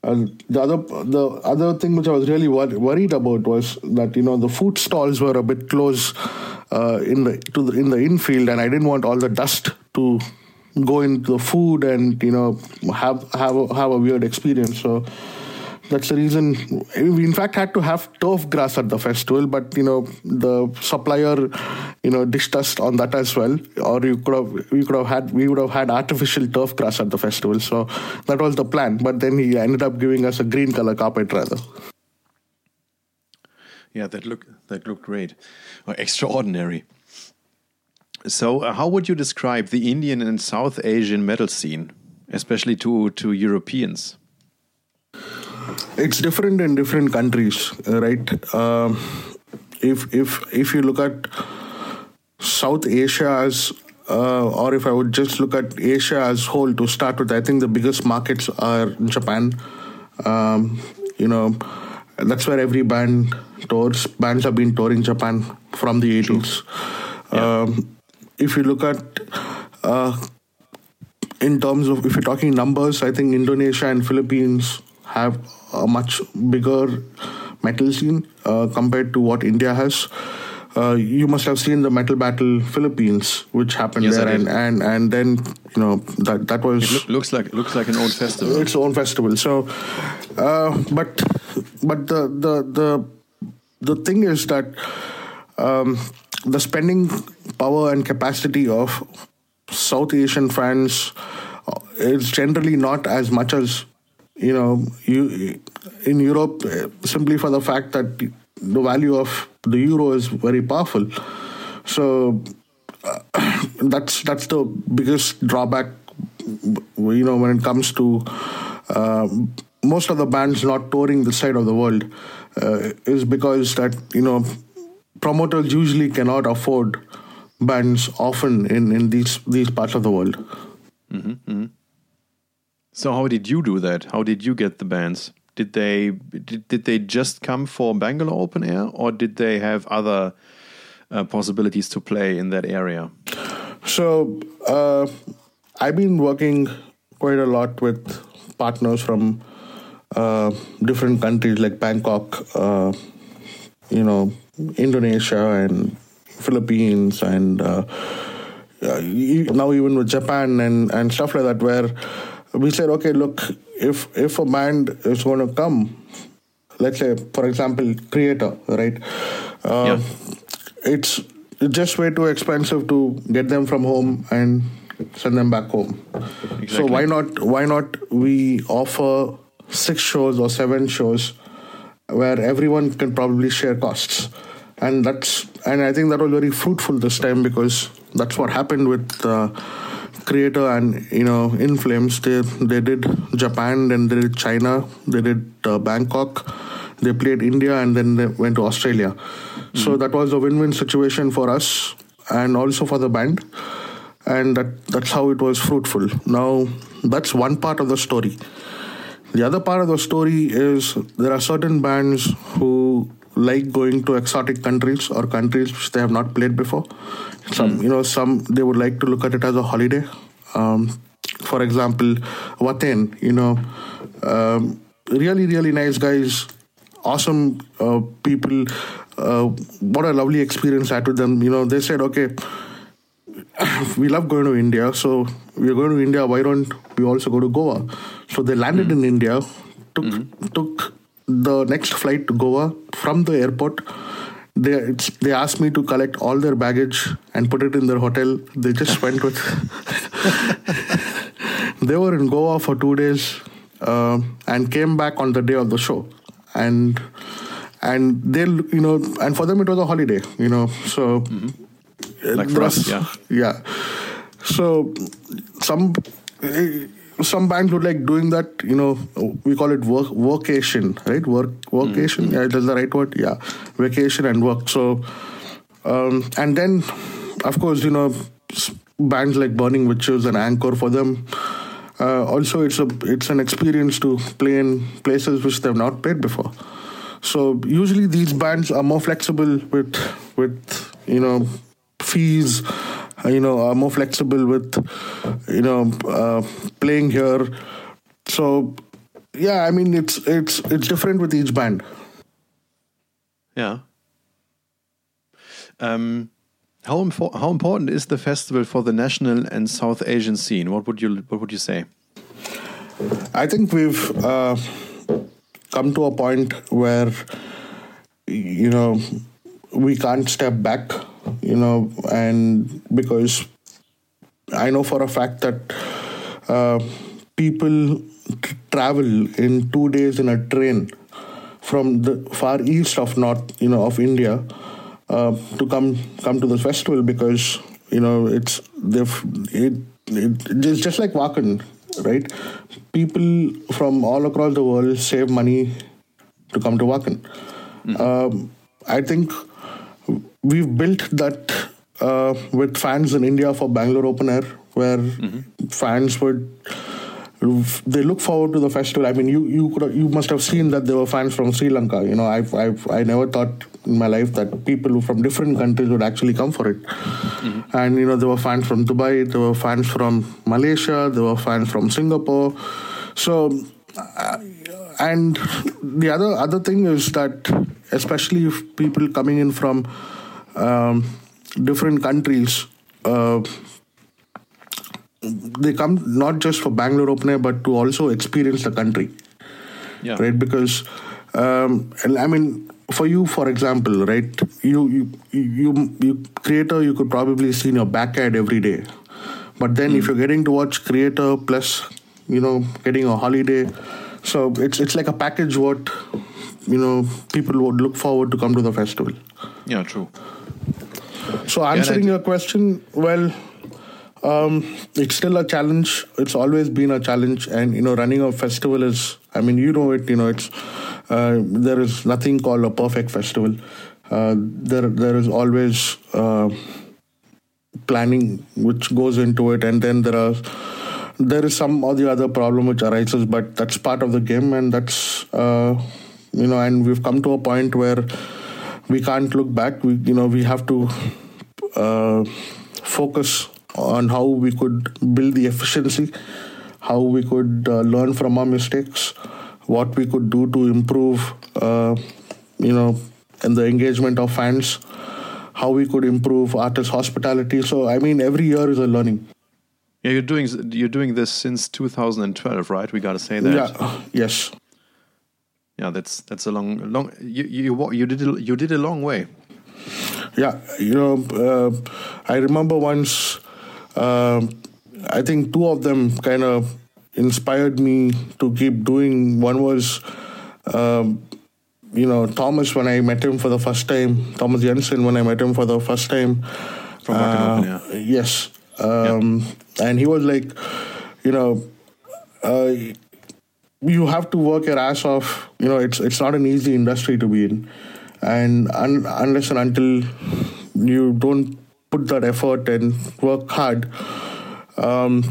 The other the other thing which I was really wor- worried about was that you know the food stalls were a bit close uh, in the to the in the infield, and I didn't want all the dust to go into the food and you know have have a, have a weird experience. So that's the reason we in fact had to have turf grass at the festival, but you know the supplier you know dished us on that as well, or you could have we could have had we would have had artificial turf grass at the festival. So that was the plan, but then he ended up giving us a green color carpet rather. Yeah, that look that looked great, or extraordinary. So, uh, how would you describe the Indian and South Asian metal scene, especially to to Europeans? It's different in different countries, right? Um, if if if you look at South Asia as uh, or if I would just look at Asia as whole to start with, I think the biggest markets are Japan. Um, you know, that's where every band tours. Bands have been touring Japan from the 80s. Um, if you look at uh, in terms of if you're talking numbers, I think Indonesia and Philippines have a much bigger metal scene uh, compared to what India has. Uh, you must have seen the Metal Battle Philippines, which happened Yes, there, and, and and then you know that that was Look, looks like looks like an old festival. its own festival. So, uh, but but the the the the thing is that um, the spending power and capacity of South Asian fans uh, is generally not as much as you know you in Europe uh, simply for the fact that the value of the euro is very powerful. So uh, that's that's the biggest drawback you know when it comes to uh, most of the bands not touring this side of the world uh, is because that you know promoters usually cannot afford bands often in in these these parts of the world So, how did you do that? How did you get the bands? Did they did, did they just come for Bangalore Open Air, or did they have other uh, possibilities to play in that area? So uh, I've been working quite a lot with partners from uh, different countries like Bangkok, uh, you know, Indonesia and Philippines, and uh, uh, now even with Japan and, and stuff like that, where we said, okay, look, if if a band is going to come, let's say, for example, Creator, right? Uh, Yeah. It's just way too expensive to get them from home and send them back home. So why not? Why not? We offer six shows or seven shows where everyone can probably share costs. And that's and I think that was very fruitful this time because that's what happened with uh, Creator and you know In Flames. They they did Japan, then they did China, they did uh, Bangkok, they played India, and then they went to Australia. Mm-hmm. So that was a win-win situation for us and also for the band and that that's how it was fruitful now that's one part of the story the other part of the story is there are certain bands who like going to exotic countries or countries which they have not played before some mm. you know some they would like to look at it as a holiday um, for example Waten you know um, really really nice guys awesome uh, people uh, what a lovely experience I had with them you know they said okay we love going to India, so we're going to India. Why don't we also go to Goa? So they landed mm. in India, took mm. took the next flight to Goa from the airport. They they asked me to collect all their baggage and put it in their hotel. They just went with. they were in Goa for two days uh, and came back on the day of the show, and and they you know and for them it was a holiday, you know. So. Mm-hmm like for us, yeah. Yeah. So some some bands would like doing that. You know, we call it work workation, right? Work workation. Mm-hmm. Yeah, that's the right word. Yeah, vacation and work. So, um, and then, of course, you know, bands like Burning Witches and Anchor for them. Uh, also, it's a it's an experience to play in places which they've not played before. So usually these bands are more flexible with with you know fees you know are more flexible with you know uh, playing here. So yeah i mean it's it's it's different with each band. Yeah. Um, how, impo- how important is the festival for the national and south asian scene? What would you what would you say? I think we've uh, come to a point where you know we can't step back you know, and because I know for a fact that uh, people travel in two days in a train from the far east of north, you know, of India uh, to come come to this festival because you know it's they've it, it, it's just like Wacken, right? People from all across the world save money to come to Wacken. Mm-hmm. Um, I think we've built that uh, with fans in India for Bangalore Open Air, where mm-hmm. fans would they look forward to the festival. I mean, you you could you must have seen that there were fans from Sri Lanka. You know, I've, I've I never thought in my life that people from different countries would actually come for it. Mm-hmm. And you know, there were fans from Dubai, there were fans from Malaysia, there were fans from Singapore. So, uh, and the other other thing is that especially if people coming in from um, different countries. Uh, they come not just for Bangalore Open Air, but to also experience the country. Yeah. Right? Because, um, I mean, for you, for example, right? You, you, you, you, creator, you could probably see in your backyard every day. But then, mm. if you're getting to watch creator plus, you know, getting a holiday, so it's it's like a package. What you know, people would look forward to come to the festival. Yeah, true. So answering yeah, your question, well, um, it's still a challenge. It's always been a challenge, and you know, running a festival is. I mean, you know it. You know, it's uh, there is nothing called a perfect festival. Uh, there, there is always uh, planning which goes into it, and then there are there is some or the other problem which arises, but that's part of the game, and that's uh, you know, and we've come to a point where we can't look back. We, you know, we have to uh, focus on how we could build the efficiency, how we could uh, learn from our mistakes, what we could do to improve, uh, you know, in the engagement of fans, how we could improve artist hospitality. So, I mean, every year is a learning. Yeah, you're doing you're doing this since 2012, right? We got to say that. Yeah. Yes yeah, that's that's a long long you you you did a, you did a long way. Yeah, you know, uh, I remember once. Uh, I think two of them kind of inspired me to keep doing. One was um, you know, Thomas when I met him for the first time, Thomas Jensen when I met him for the first time. From uh, Open, yeah. Yes. Um, And he was like, you know, uh, you have to work your ass off. You know, it's it's not an easy industry to be in, and un- unless and until you don't put that effort and work hard, um,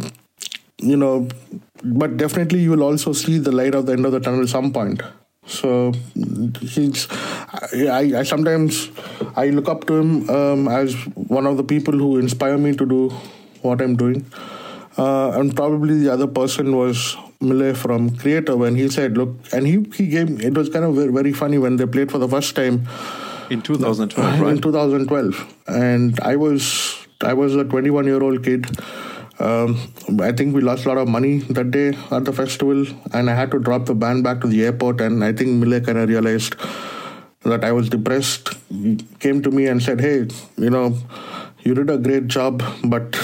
you know, but definitely you will also see the light at the end of the tunnel at some point. So he's, I, I sometimes I look up to him um, as one of the people who inspire me to do what I'm doing. Uh, and probably the other person was Mille from Creator when he said, "Look," and he he gave it was kind of very, very funny when they played for the first time In 2012, in 2012, and I was I was a 21 year old kid. Um, I think we lost a lot of money that day at the festival, and I had to drop the band back to the airport. And I think Mille kind of realized that I was depressed. He came to me and said, "Hey, you know, you did a great job, but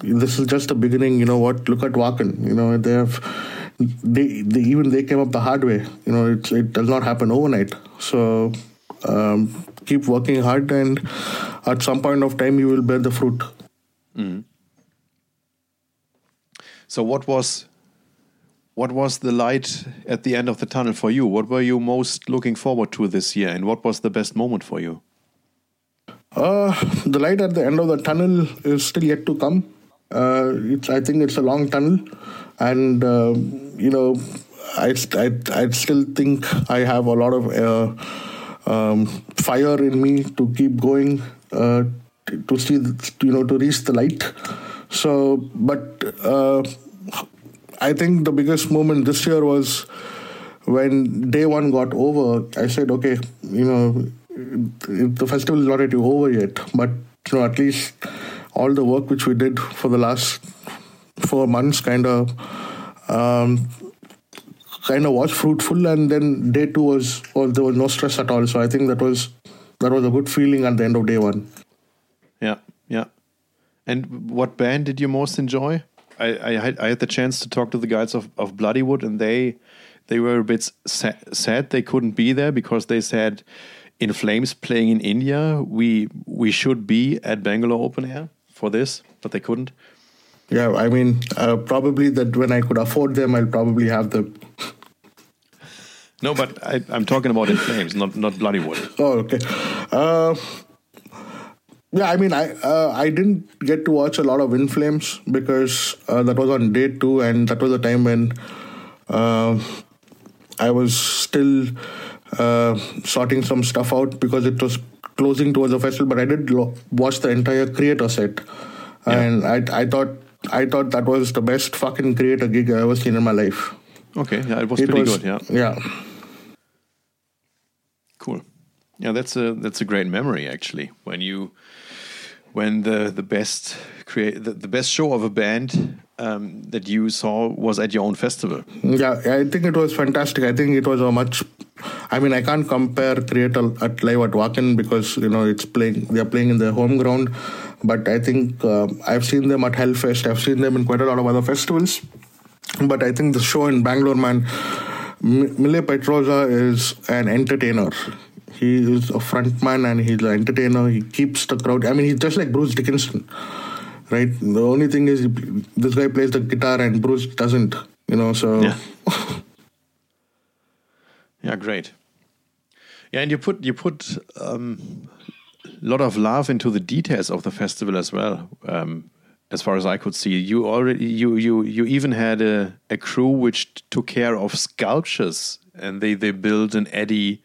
this is just the beginning. You know what? Look at Wacken. You know they have." They, they even they came up the hard way. You know, it's, it does not happen overnight. So um, keep working hard, and at some point of time, you will bear the fruit. So what was what was the light at the end of the tunnel for you? What were you most looking forward to this year, and what was the best moment for you? Uh, the light at the end of the tunnel is still yet to come. Uh, it's, I think it's a long tunnel, and uh, you know, I, I I still think I have a lot of uh, um, fire in me to keep going uh, to, see you know to reach the light. So, but uh, I think the biggest moment this year was when day one got over. I said, okay, you know, the festival is not yet over yet, but you know, at least all the work which we did for the last four months kind of um, kind of was fruitful, and then day two was, was there was no stress at all. So I think that was that was a good feeling at the end of day one. Yeah, yeah. And what band did you most enjoy? I, I had I had the chance to talk to the guys of, of Bloodywood, and they they were a bit sa- sad they couldn't be there because they said in Flames playing in India, we we should be at Bangalore Open Air for this, but they couldn't. Yeah, I mean, uh, probably that when I could afford them, I'll probably have them. No, but I, I'm talking about in Flames, not not Bloodywood. Oh, okay. Uh, yeah, I mean, I uh, I didn't get to watch a lot of In Flames because uh, that was on day two, and that was the time when uh, I was still uh, sorting some stuff out because it was closing towards the festival. But I did lo- watch the entire creator set, and I I thought I thought that was the best fucking creator gig I ever seen in my life. Okay, yeah, it was It pretty was- good. Yeah, Yeah. cool. Yeah, that's a that's a great memory actually. When you when the the best create the, the best show of a band um, that you saw was at your own festival. Yeah, I think it was fantastic. I think it was a much. I mean, I can't compare Creator at live at Wacken because you know it's playing. They are playing in their home ground, but I think uh, I've seen them at Hellfest. I've seen them in quite a lot of other festivals. But I think the show in Bangalore, man, M- Mille Petroza is an entertainer. He is a frontman and he's an entertainer. He keeps the crowd. I mean, he's just like Bruce Dickinson right? The only thing is this guy plays the guitar and Bruce doesn't, you know. So Yeah. Yeah, great. Yeah, and you put you put um, lot of love into the details of the festival as well. Um, as far as I could see, you already you you you even had a, a crew which took care of sculptures, and they they built an Eddie.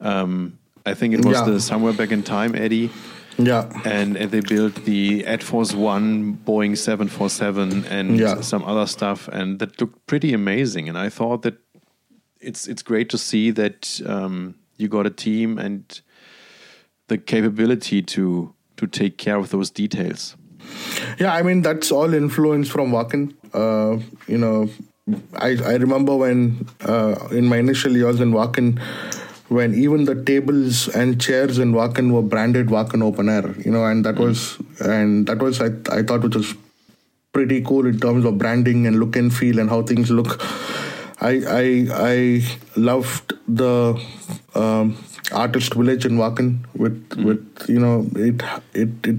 Um, I think it was Yeah. the somewhere back in time Eddie. yeah, and, and they built the Ad Force One Boeing 747 and Yeah. some other stuff, and that looked pretty amazing. And I thought that it's it's great to see that um, you got a team and the capability to to take care of those details. yeah. I mean that's all influence from Wacken. Uh, you know, I I remember when uh, in my initial years in Wacken. When even the tables and chairs in Wacken were branded Wacken Open Air, you know, and that was and that was I, I thought which was pretty cool in terms of branding and look and feel and how things look. I I I loved the um, artist village in Wakan with with you know it it it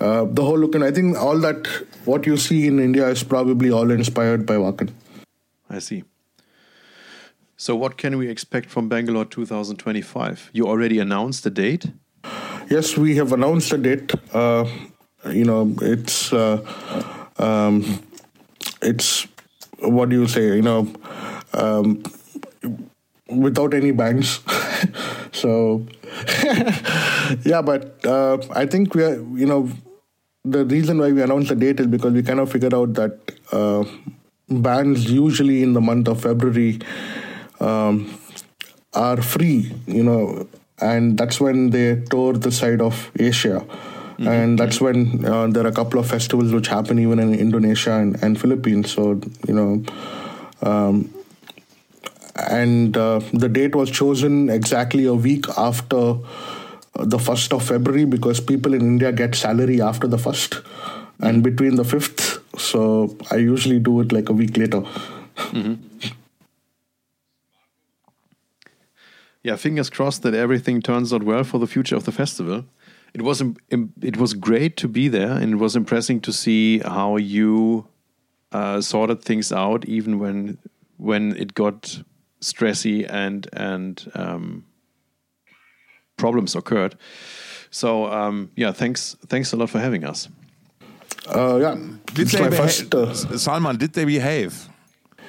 uh, the whole look and I think all that what you see in India is probably all inspired by Wakan. I see. So, what can we expect from Bangalore 2025? You already announced the date. Yes, we have announced the date. Uh, you know, it's uh, um, it's what do you say? You know, um, without any bands. so yeah, but uh, I think we are. You know, the reason why we announced the date is because we kind of figured out that uh, bands usually in the month of February um, are free. You know, and that's when they tour the side of Asia. Mm-hmm. And that's when uh, there are a couple of festivals which happen even in Indonesia and, and Philippines. So, you know, um, and uh, the date was chosen exactly a week after the 1st of February because people in India get salary after the 1st and between the 5th. So I usually do it like a week later. Mm-hmm. Yeah, fingers crossed that everything turns out well for the future of the festival. It was it was great to be there, and it was impressive to see how you uh, sorted things out, even when when it got stressy and and um, problems occurred. So um, yeah, thanks thanks a lot for having us. Uh, yeah, did they first, uh, Salman? Did they behave?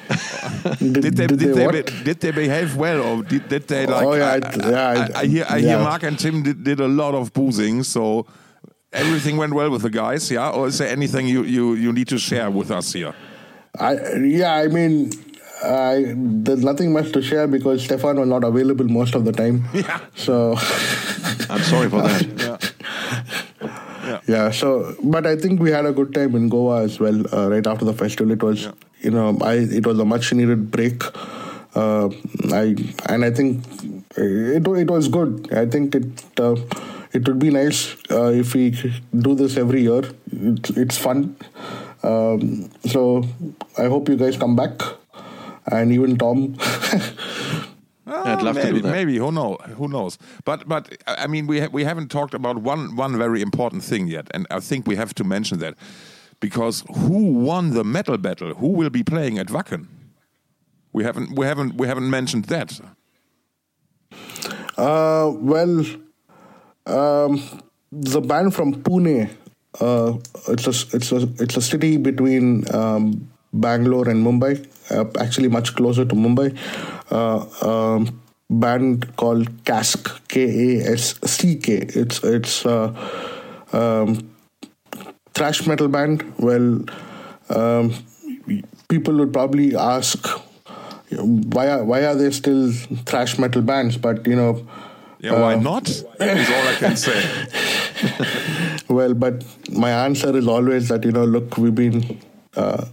did, did, they, did, they, they did they behave well or did, did they like? Oh yeah, I, yeah. I, I, hear I yeah. hear Mark and Tim did, did a lot of boozing, so everything went well with the guys, yeah. Or is there anything you you you need to share with us here? I yeah, I mean I, there's nothing much to share because Stefan was not available most of the time. Yeah. So I'm sorry for that. yeah. yeah. Yeah. So, but I think we had a good time in Goa as well. Uh, right after the festival, it was yeah. you know I it was a much needed break. Uh, I and I think it it was good. I think it. Uh, it would be nice uh, if we do this every year. It's, it's fun. Um, so I hope you guys come back and even Tom. I'd love maybe, to do that. Maybe who knows? Who knows? But but I mean, we ha we haven't talked about one one very important thing yet, and I think we have to mention that because who won the metal battle? Who will be playing at Wacken? We haven't we haven't we haven't mentioned that. Uh, well, um, the band from Pune. Uh, it's a it's a it's a city between um, Bangalore and Mumbai actually much closer to Mumbai. Uh, um, band called Kask K A S C K. It's it's uh, um, thrash metal band. Well, um, people would probably ask why are, why are they still thrash metal bands? But you know. Yeah, why uh, not? Is all I can say. well, but my answer is always that you know, look, we've been uh,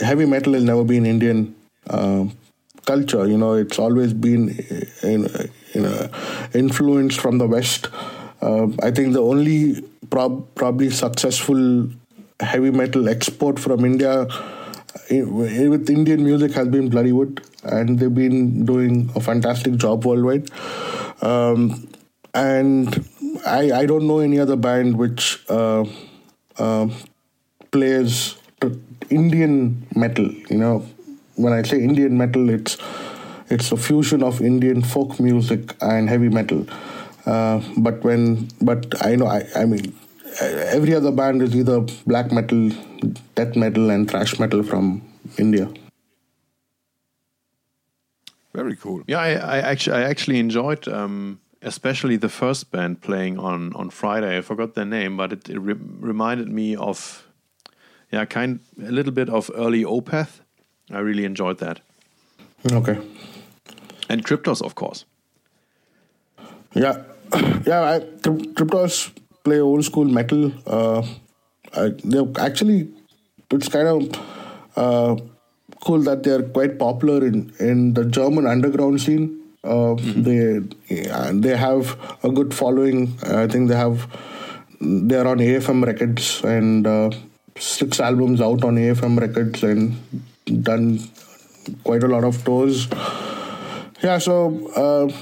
heavy metal has never been Indian uh, culture. You know, it's always been in, in uh, influenced from the West. Uh, I think the only prob- probably successful heavy metal export from India in, with Indian music has been Bloodywood, and they've been doing a fantastic job worldwide. Um, and I, I don't know any other band which uh, uh, plays Indian metal. You know, when I say Indian metal, it's it's a fusion of Indian folk music and heavy metal. Uh, but when, but I know, I, I mean, every other band is either black metal, death metal, and thrash metal from India. Very cool. Yeah, I, I actually I actually enjoyed um, especially the first band playing on on Friday. I forgot their name, but it, it re reminded me of yeah, kind a little bit of early Opeth. I really enjoyed that. Okay. And Cryptos, of course. Yeah, yeah. I, Cryptos play old school metal. Uh, I, they're actually it's kind of uh, cool that they're quite popular in in the German underground scene. Uh, mm-hmm. They they have a good following. I think they have they're on AFM Records and uh, six albums out on AFM Records and done quite a lot of tours. Yeah, so uh,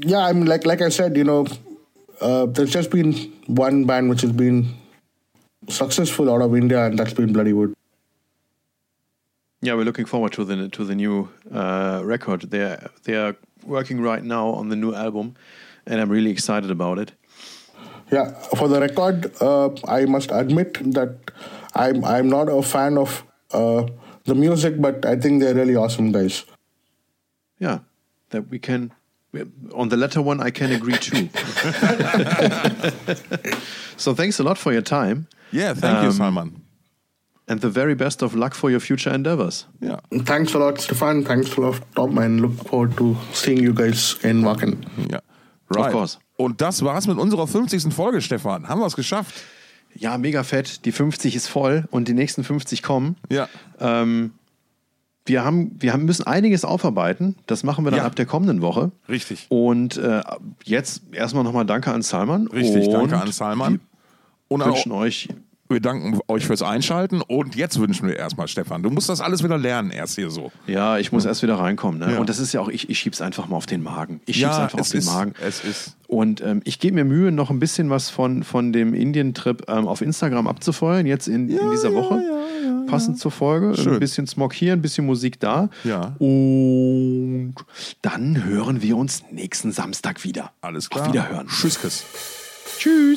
yeah, I'm like like I said, you know, uh, there's just been one band which has been successful out of India, and that's been Bloody Bloodywood. Yeah, we're looking forward to the to the new uh, record. They're they are working right now on the new album, and I'm really excited about it. Yeah, for the record, uh, I must admit that I'm I'm not a fan of uh, the music, but I think they're really awesome guys. Yeah, that we can. On the latter one, I can agree too. so thanks a lot for your time. Yeah, thank you, Um, Salman. And the very best of luck for your future endeavors. Yeah. Thanks a lot, Stefan. Thanks a lot, Tom, and look forward to seeing you guys in Wacken. Yeah. Right. Of course. Und das war's mit unserer 50. Folge, Stefan. Haben wir es geschafft? Ja, mega fett. Die 50 ist voll und die nächsten 50 kommen. Ja. Ähm, wir, haben, wir haben, müssen einiges aufarbeiten. Das machen wir dann Ja. ab der kommenden Woche. Richtig. Und äh, jetzt erstmal nochmal Danke an Salman. Richtig, und danke an Salman. Und wünschen euch wir danken euch fürs Einschalten. Und jetzt wünschen wir erstmal, Stefan, du musst das alles wieder lernen, erst hier so. Ja, ich muss erst wieder reinkommen. Ne? Ja. Und das ist ja auch, ich, ich schieb's einfach mal auf den Magen. Ich schieb's einfach auf den ist, Magen. es ist. Und ähm, ich gebe mir Mühe, noch ein bisschen was von, von dem Indien-Trip ähm, auf Instagram abzufeuern, jetzt in, in dieser Woche. Passend zur Folge. Schön. Ein bisschen Smog hier, ein bisschen Musik da. Ja. Und dann hören wir uns nächsten Samstag wieder. Alles klar. Auf Wiederhören. Tschüss, Chris. Tschüss.